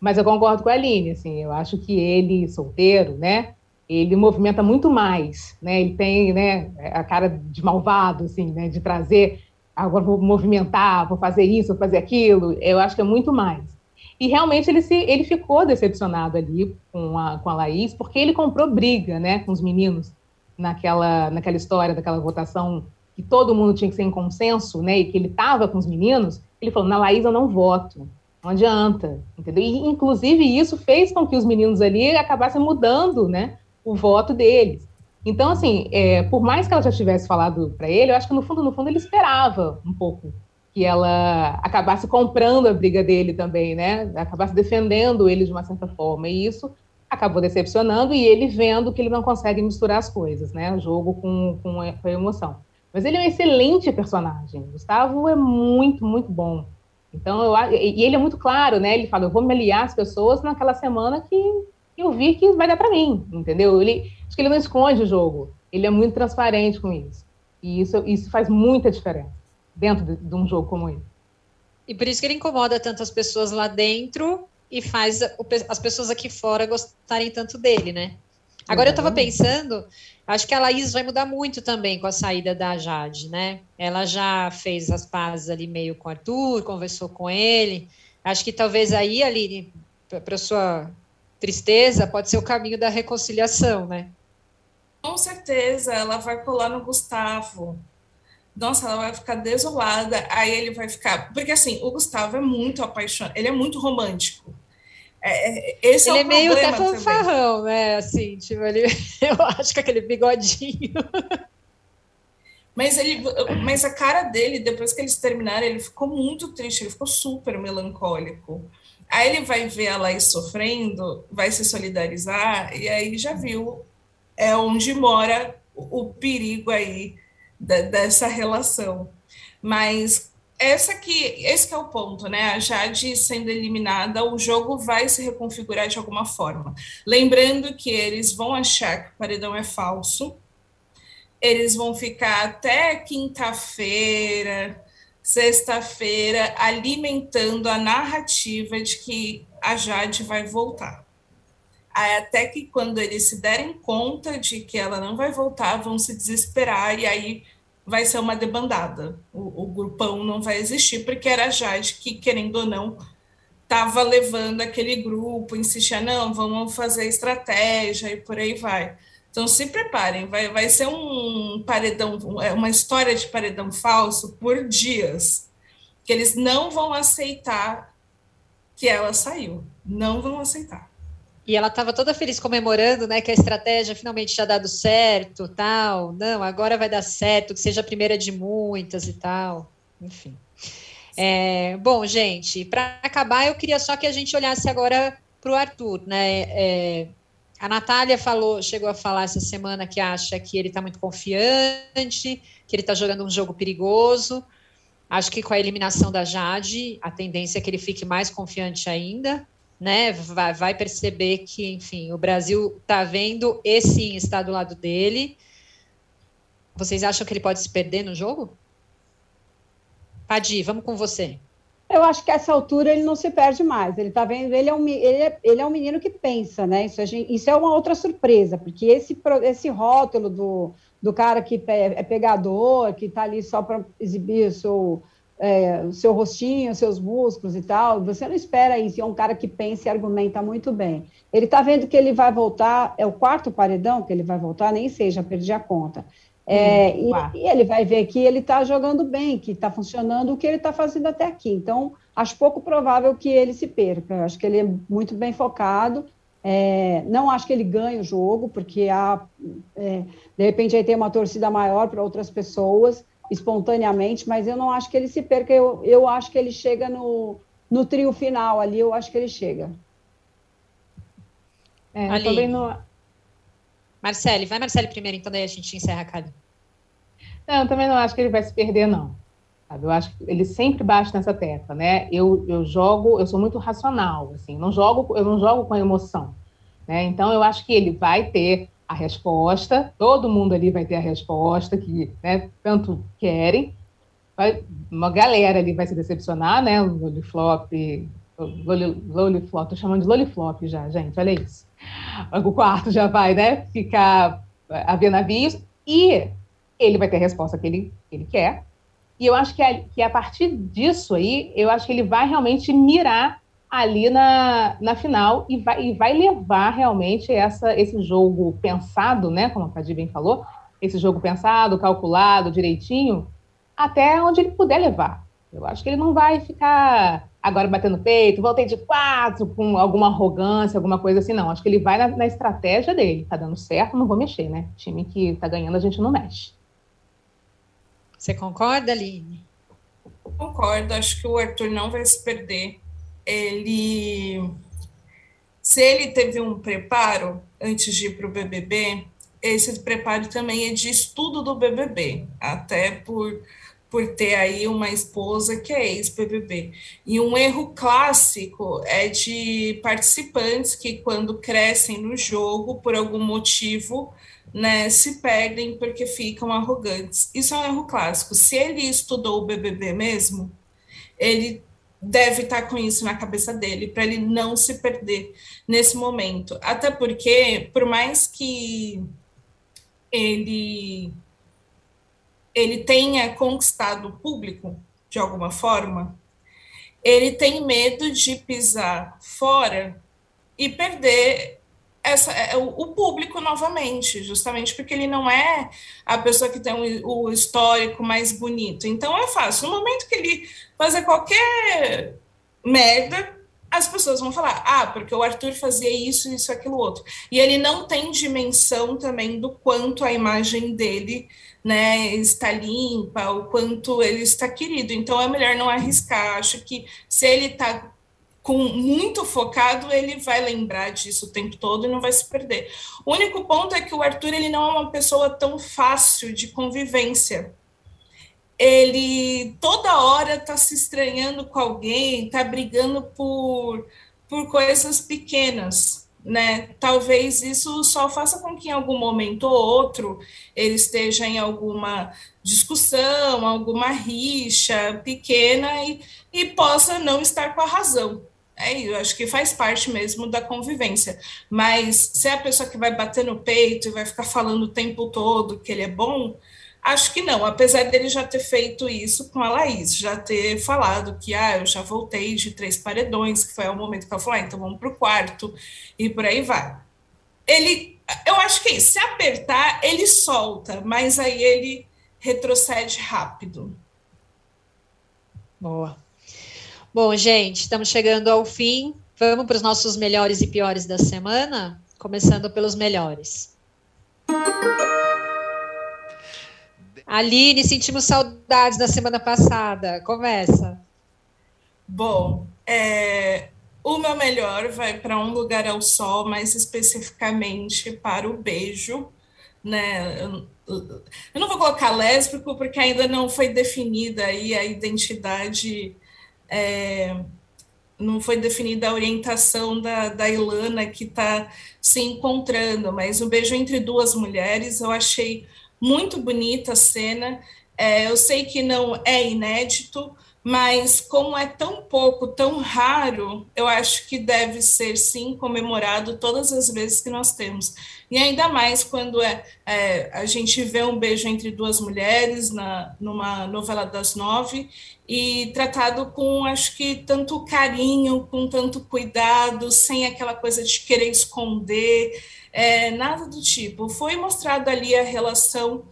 Mas eu concordo com a Aline, assim, eu acho que ele, solteiro, né, ele movimenta muito mais, né, ele tem, né, a cara de malvado, assim, né, de trazer, agora vou movimentar, vou fazer isso, vou fazer aquilo, eu acho que é muito mais. E realmente ele, se, ele ficou decepcionado ali com a, com a Laís, porque ele comprou briga, né, com os meninos, naquela, naquela história daquela votação que todo mundo tinha que ser em consenso, né, e que ele estava com os meninos, ele falou, na Laís eu não voto, não adianta, entendeu? E, inclusive, isso fez com que os meninos ali acabassem mudando, né, o voto deles. Então, assim, é, por mais que ela já tivesse falado para ele, eu acho que no fundo, no fundo, ele esperava um pouco que ela acabasse comprando a briga dele também, né, acabasse defendendo ele de uma certa forma, e isso acabou decepcionando e ele vendo que ele não consegue misturar as coisas, né? O jogo com, com, com emoção. Mas ele é um excelente personagem. Gustavo é muito, muito bom. Então, eu, e ele é muito claro, né? Ele fala: eu vou me aliar às pessoas naquela semana que eu vi que vai dar para mim, entendeu? Ele, acho que ele não esconde o jogo. Ele é muito transparente com isso. E isso, isso faz muita diferença dentro de, de um jogo como esse. E por isso que ele incomoda tantas pessoas lá dentro e faz as pessoas aqui fora gostarem tanto dele, né? Agora eu estava pensando, acho que a Laís vai mudar muito também com a saída da Jade, né? Ela já fez as pazes ali meio com o Arthur, conversou com ele. Acho que talvez aí, ali, para sua tristeza, pode ser o caminho da reconciliação, né? Com certeza, ela vai colar no Gustavo nossa, ela vai ficar desolada, aí ele vai ficar. Porque assim, o Gustavo é muito apaixonado, ele é muito romântico. É, é esse ele é, é meio até fanfarrão, né? Assim, tipo, ele, eu acho que aquele bigodinho. Mas, ele, mas a cara dele, depois que eles terminaram, ele ficou muito triste, ele ficou super melancólico. Aí ele vai ver a Laís sofrendo, vai se solidarizar, e aí já viu é onde mora o, o perigo aí dessa relação. Mas essa que, esse que é o ponto, né? A Jade sendo eliminada, o jogo vai se reconfigurar de alguma forma. Lembrando que eles vão achar que o paredão é falso, eles vão ficar até quinta-feira, sexta-feira, alimentando a narrativa de que a Jade vai voltar. Até que quando eles se derem conta de que ela não vai voltar, vão se desesperar e aí vai ser uma debandada. O, o grupão não vai existir, porque era a Jade que, querendo ou não, estava levando aquele grupo, insistia, não, vamos fazer estratégia e por aí vai. Então se preparem, vai, vai ser um paredão, é, uma história de paredão falso por dias, que eles não vão aceitar que ela saiu. Não vão aceitar. E ela estava toda feliz comemorando, né, que a estratégia finalmente tinha dado certo, tal. Não, agora vai dar certo, que seja a primeira de muitas e tal. Enfim. É, bom, gente, para acabar, eu queria só que a gente olhasse agora para o Arthur, né? É, a Natália falou, chegou a falar essa semana que acha que ele está muito confiante, que ele está jogando um jogo perigoso. Acho que com a eliminação da Jade, a tendência é que ele fique mais confiante ainda né, vai, vai perceber que, enfim, o Brasil está vendo e sim está do lado dele. Vocês acham que ele pode se perder no jogo? Padi, vamos com você. Eu acho que essa altura ele não se perde mais. Ele está vendo, ele é, um, ele, é, ele é um menino que pensa, né? Isso, gente, isso é uma outra surpresa, porque esse, esse rótulo do, do cara que é, é pegador, que está ali só para exibir o seu é, o seu rostinho, seus músculos e tal, você não espera isso, é um cara que pensa e argumenta muito bem. Ele está vendo que ele vai voltar, é o quarto paredão que ele vai voltar, nem sei, já perdi a conta. É, hum, e, e, ele vai ver que ele está jogando bem, que está funcionando o que ele está fazendo até aqui. Então, acho pouco provável que ele se perca. Acho que ele é muito bem focado. É, não acho que ele ganhe o jogo, porque há, é, de repente aí tem uma torcida maior para outras pessoas espontaneamente, mas eu não acho que ele se perca, eu, eu acho que ele chega no, no trio final ali, eu acho que ele chega. É, ali. também no... Marcele, vai Marcele primeiro, então daí a gente encerra a Cali. Não, eu também não acho que ele vai se perder, não. Eu acho que ele sempre bate nessa tecla, né? Eu, eu jogo, eu sou muito racional, assim, não jogo, eu não jogo com emoção, né? Então eu acho que ele vai ter a resposta, todo mundo ali vai ter a resposta que né, tanto querem. Vai, uma galera ali vai se decepcionar, né? O Loliflop, Loliflop, tô chamando de Loliflop já, gente, olha isso. O quarto já vai, né, ficar a ver navios e ele vai ter a resposta que ele, que ele quer. E eu acho que a, que a partir disso aí, eu acho que ele vai realmente mirar ali na, na final e vai, e vai levar realmente essa, esse jogo pensado, né, como a Cadi bem falou, esse jogo pensado, calculado, direitinho, até onde ele puder levar. Eu acho que ele não vai ficar agora batendo peito, voltei de quatro, com alguma arrogância, alguma coisa assim, não. Acho que ele vai na, na estratégia dele. Tá dando certo, não vou mexer, né? Time que tá ganhando, a gente não mexe. Você concorda, Aline? Concordo, acho que o Arthur não vai se perder ele, se ele teve um preparo antes de ir para o BBB, esse preparo também é de estudo do BBB, até por por ter aí uma esposa que é ex-BBB. E um erro clássico é de participantes que, quando crescem no jogo, por algum motivo, né, se perdem porque ficam arrogantes. Isso é um erro clássico. Se ele estudou o BBB mesmo, ele deve estar com isso na cabeça dele, para ele não se perder nesse momento. Até porque, por mais que ele, ele tenha conquistado o público de alguma forma, ele tem medo de pisar fora e perder essa, é, o público novamente, justamente porque ele não é a pessoa que tem o, histórico mais bonito. Então é fácil. No momento que ele fazer qualquer merda, as pessoas vão falar, ah, porque o Arthur fazia isso, isso, aquilo, outro. E ele não tem dimensão também do quanto a imagem dele né, está limpa, o quanto ele está querido. Então é melhor não arriscar. Acho que se ele está com muito focado, ele vai lembrar disso o tempo todo e não vai se perder. O único ponto é que o Arthur ele não é uma pessoa tão fácil de convivência. ele toda hora está se estranhando com alguém, está brigando por, por coisas pequenas, né? Talvez isso só faça com que em algum momento ou outro ele esteja em alguma discussão, alguma rixa pequena e, e possa não estar com a razão. É, eu acho que faz parte mesmo da convivência. Mas se é a pessoa que vai bater no peito e vai ficar falando o tempo todo que ele é bom, Acho que não, apesar dele já ter feito isso com a Laís, já ter falado que ah, eu já voltei de três paredões, que foi o momento que ela falou, ah, então vamos para o quarto, e por aí vai. Ele, eu acho que se apertar, ele solta, mas aí ele retrocede rápido. Boa. Bom, gente, estamos chegando ao fim. Vamos para os nossos melhores e piores da semana, começando pelos melhores. Aline, sentimos saudades da semana passada. Começa. Bom, é, o meu melhor vai para um lugar ao sol, mais especificamente para o beijo, né? Eu, eu não vou colocar lésbico porque ainda não foi definida aí a identidade, é, não foi definida a orientação da, da Ilana que está se encontrando, mas o beijo entre duas mulheres eu achei muito bonita a cena. É, eu sei que não é inédito, mas como é tão pouco, tão raro, eu acho que deve ser sim comemorado todas as vezes que nós temos. E ainda mais quando é, é a gente vê um beijo entre duas mulheres na, numa novela das nove e tratado com, acho que, tanto carinho, com tanto cuidado, sem aquela coisa de querer esconder é, nada do tipo. Foi mostrado ali a relação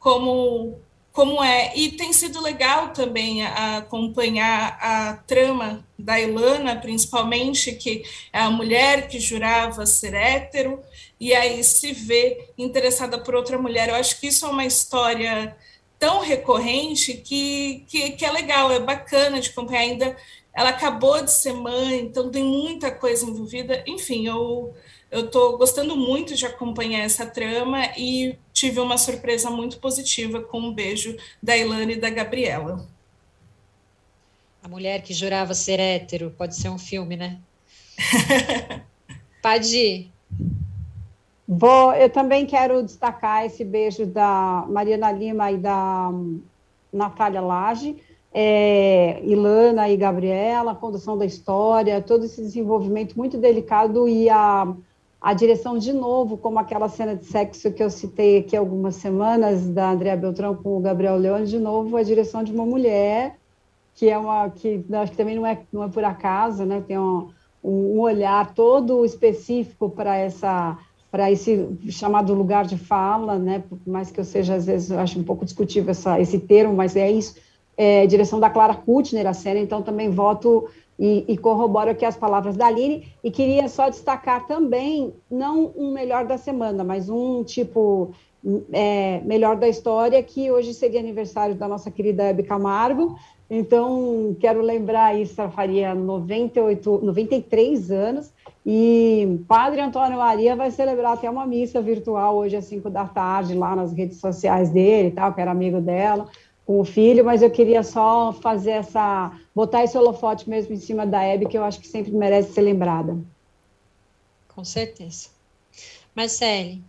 como como é e tem sido legal também acompanhar a trama da Ilana, principalmente que é a mulher que jurava ser hétero e aí se vê interessada por outra mulher. Eu acho que isso é uma história tão recorrente que, que, que é legal, é bacana de acompanhar ainda. Ela acabou de ser mãe, então tem muita coisa envolvida. Enfim, eu eu estou gostando muito de acompanhar essa trama e tive uma surpresa muito positiva com um beijo da Ilane e da Gabriela. A mulher que jurava ser hétero, pode ser um filme, né? Padi. Vou, eu também quero destacar esse beijo da Mariana Lima e da Natália Lage, é, Ilana e Gabriela, condução da história, todo esse desenvolvimento muito delicado e a a direção de novo, como aquela cena de sexo que eu citei aqui algumas semanas, da Andrea Beltrão com o Gabriel Leone, de novo a direção de uma mulher, que é uma que acho que também não é, não é por acaso, né? Tem um, um olhar todo específico para essa para esse chamado lugar de fala, né? Por mais que eu seja às vezes eu acho um pouco discutível essa, esse termo, mas é isso. É, direção da Clara Kutner a cena, então também voto e, e corroboro aqui as palavras da Aline, e queria só destacar também, não um melhor da semana, mas um tipo é, melhor da história, que hoje seria aniversário da nossa querida Hebe Camargo, então quero lembrar isso, ela faria 98, 93 anos, e Padre Antônio Maria vai celebrar até uma missa virtual hoje às 5 da tarde, lá nas redes sociais dele, tal, que era amigo dela, com o filho, mas eu queria só fazer essa, botar esse holofote mesmo em cima da Hebe, que eu acho que sempre merece ser lembrada. Com certeza. Marcele.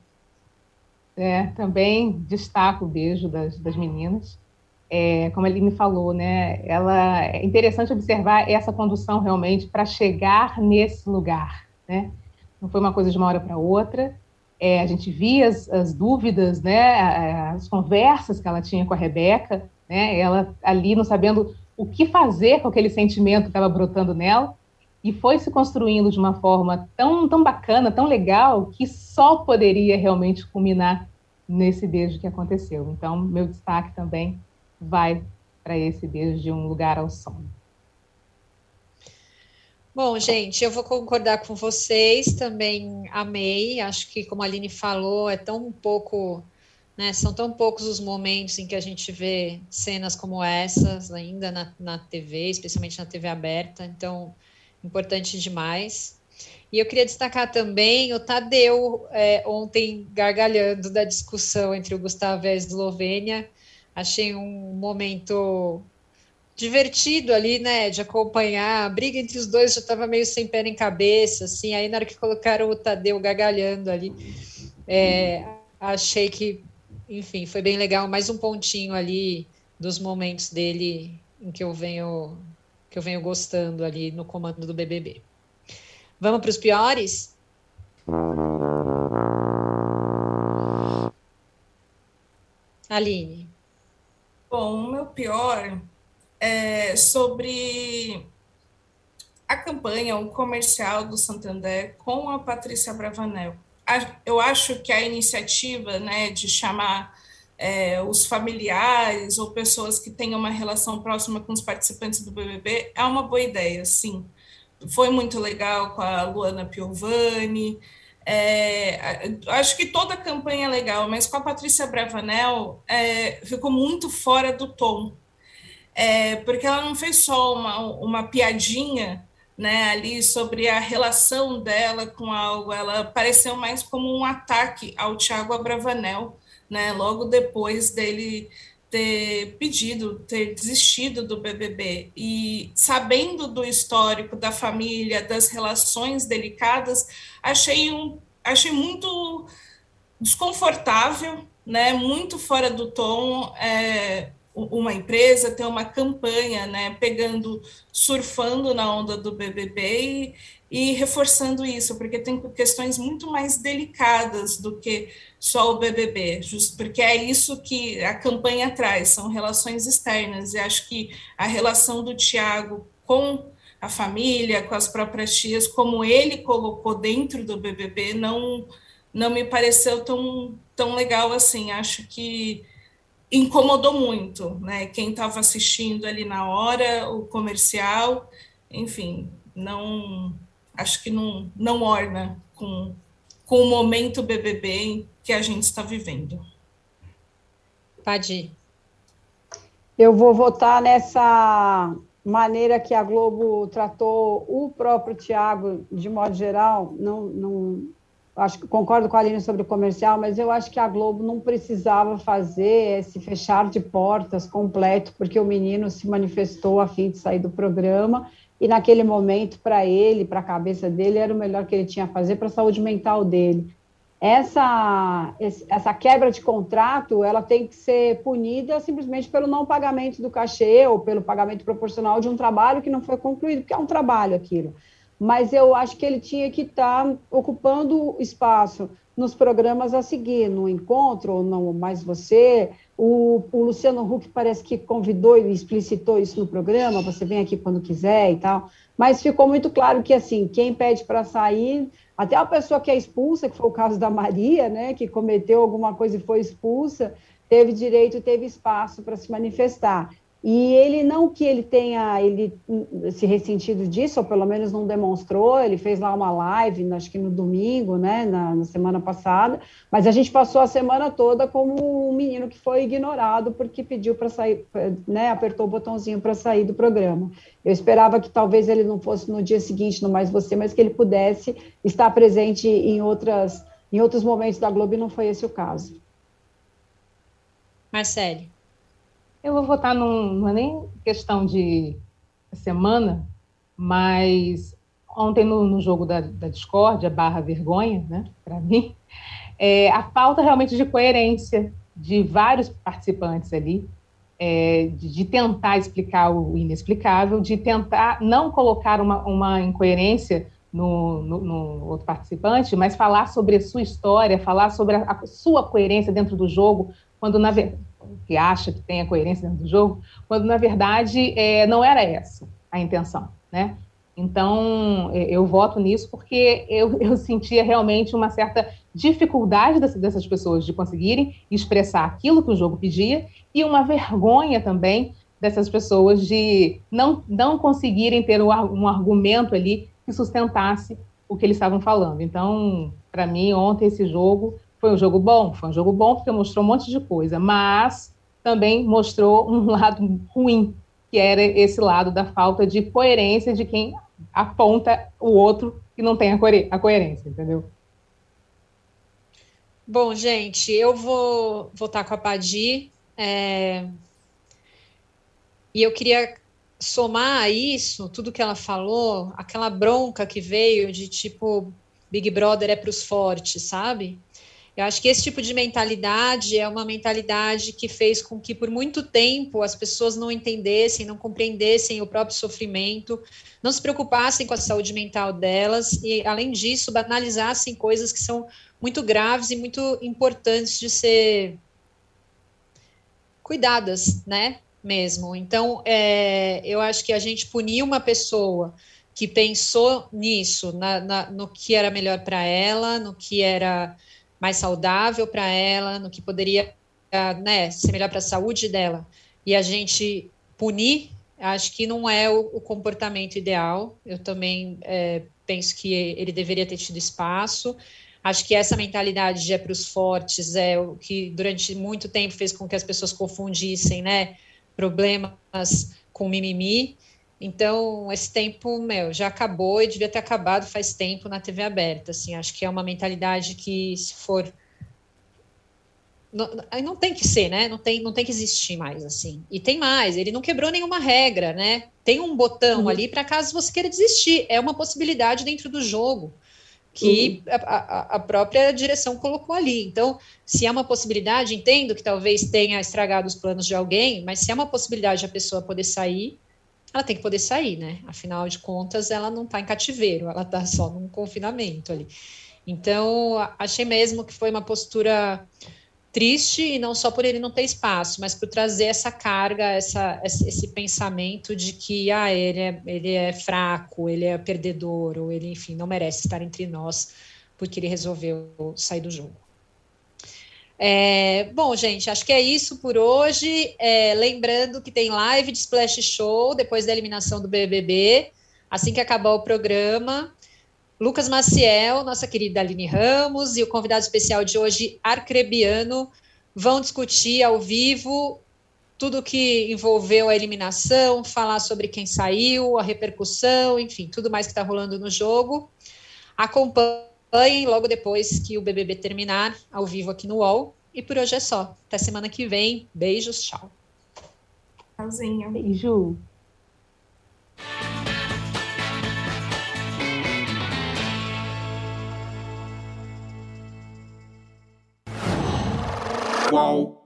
É, também destaco o beijo das, das meninas. É, como a Aline falou, né, ela, é interessante observar essa condução realmente para chegar nesse lugar, né? Não foi uma coisa de uma hora para outra, é, a gente via as, as, dúvidas, né, as conversas que ela tinha com a Rebeca, né, ela ali não sabendo o que fazer com aquele sentimento que estava brotando nela, e foi se construindo de uma forma tão, tão bacana, tão legal, que só poderia realmente culminar nesse beijo que aconteceu. Então, meu destaque também vai para esse beijo de um lugar ao som. Bom, gente, eu vou concordar com vocês, também amei. Acho que, como a Aline falou, é tão pouco, né? São tão poucos os momentos em que a gente vê cenas como essas ainda na, na TV, especialmente na TV aberta. Então, importante demais. E eu queria destacar também o Tadeu, é, ontem gargalhando da discussão entre o Gustavo e a Eslovênia. Achei um momento divertido ali, né, de acompanhar. A briga entre os dois já estava meio sem pé nem cabeça, assim. Aí na hora que colocaram o Tadeu gagalhando ali, é, achei que, enfim, foi bem legal. Mais um pontinho ali dos momentos dele em que eu venho que eu venho gostando ali no comando do BBB. Vamos para os piores? Aline. Bom, o meu pior é sobre a campanha, o comercial do Santander com a Patrícia Bravanel. Eu acho que a iniciativa né, de chamar é, os familiares ou pessoas que tenham uma relação próxima com os participantes do BBB é uma boa ideia, sim. Foi muito legal com a Luana Piovani, é, acho que toda a campanha é legal, mas com a Patrícia Bravanel é, ficou muito fora do tom, é, porque ela não fez só uma, uma piadinha né, ali sobre a relação dela com algo, ela pareceu mais como um ataque ao Tiago Abravanel, né, logo depois dele ter pedido, ter desistido do BBB e sabendo do histórico da família, das relações delicadas, achei um achei muito desconfortável, né? Muito fora do tom. É, uma empresa ter uma campanha, né, pegando, surfando na onda do BBB e, e, reforçando isso, porque tem questões muito mais delicadas do que só o BBB, justo porque é isso que a campanha traz, são relações externas, e acho que a relação do Tiago com a família, com as próprias tias, como ele colocou dentro do BBB, não não me pareceu tão, tão legal assim, acho que incomodou muito, né? Quem estava assistindo ali na hora, o comercial, enfim, não acho que não, não orna com, com o momento BBB que a gente está vivendo. Pode Eu vou votar nessa maneira que a Globo tratou o próprio Tiago, de modo geral, não, não, acho que concordo com a Aline sobre o comercial, mas eu acho que a Globo não precisava fazer esse fechar de portas completo, porque o menino se manifestou a fim de sair do programa, e naquele momento, para ele, para a cabeça dele, era o melhor que ele tinha a fazer para a saúde mental dele. Essa, essa quebra de contrato, ela tem que ser punida simplesmente pelo não pagamento do cachê ou pelo pagamento proporcional de um trabalho que não foi concluído, porque é um trabalho aquilo mas eu acho que ele tinha que estar tá ocupando espaço nos programas a seguir, no encontro, ou não mais você. O, o, Luciano Huck parece que convidou e explicitou isso no programa, você vem aqui quando quiser e tal. Mas ficou muito claro que, assim, quem pede para sair, até a pessoa que é expulsa, que foi o caso da Maria, né, que cometeu alguma coisa e foi expulsa, teve direito, teve espaço para se manifestar. E ele não que ele tenha ele se ressentido disso, ou pelo menos não demonstrou, ele fez lá uma live, acho que no domingo, né, na, na, semana passada, mas a gente passou a semana toda como um menino que foi ignorado porque pediu para sair, né, apertou o botãozinho para sair do programa. Eu esperava que talvez ele não fosse no dia seguinte no Mais Você, mas que ele pudesse estar presente em outras em outros momentos da Globo e não foi esse o caso. Marcele. Eu vou votar num, não é nem questão de semana, mas ontem no, no jogo da, da discórdia, barra vergonha, né, para mim, é, a falta realmente de coerência de vários participantes ali, é, de, de, tentar explicar o inexplicável, de tentar não colocar uma, uma incoerência no, no, no, outro participante, mas falar sobre a sua história, falar sobre a, a sua coerência dentro do jogo, quando na verdade que acha que tem a coerência dentro do jogo, quando na verdade é, não era essa a intenção, né? Então, é, eu voto nisso porque eu, eu sentia realmente uma certa dificuldade dessas pessoas de conseguirem expressar aquilo que o jogo pedia e uma vergonha também dessas pessoas de não, não conseguirem ter um argumento ali que sustentasse o que eles estavam falando. Então, para mim, ontem esse jogo foi um jogo bom? Foi um jogo bom porque mostrou um monte de coisa, mas também mostrou um lado ruim, que era esse lado da falta de coerência de quem aponta o outro que não tem a, a coerência, entendeu? Bom, gente, eu vou votar com a Padi. É... E eu queria somar a isso, tudo que ela falou, aquela bronca que veio de tipo, Big Brother é para os fortes, sabe? Eu acho que esse tipo de mentalidade é uma mentalidade que fez com que, por muito tempo, as pessoas não entendessem, não compreendessem o próprio sofrimento, não se preocupassem com a saúde mental delas e, além disso, banalizassem coisas que são muito graves e muito importantes de ser cuidadas, né? Mesmo. Então, é, eu acho que a gente punir uma pessoa que pensou nisso, na, na, no que era melhor para ela, no que era mais saudável para ela, no que poderia né, ser melhor para a saúde dela, e a gente punir, acho que não é o, o comportamento ideal. Eu também é, penso que ele deveria ter tido espaço. Acho que essa mentalidade de é para os fortes é o que durante muito tempo fez com que as pessoas confundissem, né, problemas com mimimi. Então, esse tempo, meu, já acabou e devia ter acabado faz tempo na TV aberta, assim, acho que é uma mentalidade que, se for... Não, não tem que ser, né, não tem, não tem que existir mais, assim. E tem mais, ele não quebrou nenhuma regra, né, tem um botão uhum. ali para caso você queira desistir, é uma possibilidade dentro do jogo que uhum. a, a, própria direção colocou ali. Então, se é uma possibilidade, entendo que talvez tenha estragado os planos de alguém, mas se é uma possibilidade a pessoa poder sair, ela tem que poder sair, né? Afinal de contas, ela não está em cativeiro, ela está só num confinamento ali. Então, achei mesmo que foi uma postura triste, e não só por ele não ter espaço, mas por trazer essa carga, essa, esse pensamento de que ah, ele, é, ele é fraco, ele é perdedor, ou ele, enfim, não merece estar entre nós, porque ele resolveu sair do jogo. É, bom, gente, acho que é isso por hoje. É, lembrando que tem live de Splash Show depois da eliminação do BBB, assim que acabar o programa. Lucas Maciel, nossa querida Aline Ramos e o convidado especial de hoje, Arcrebiano, vão discutir ao vivo tudo que envolveu a eliminação, falar sobre quem saiu, a repercussão, enfim, tudo mais que está rolando no jogo. Acompanhe acompanhem logo depois que o BBB terminar, ao vivo aqui no UOL. E por hoje é só. Até semana que vem. Beijos, tchau. Tchauzinho. Beijo. Qual?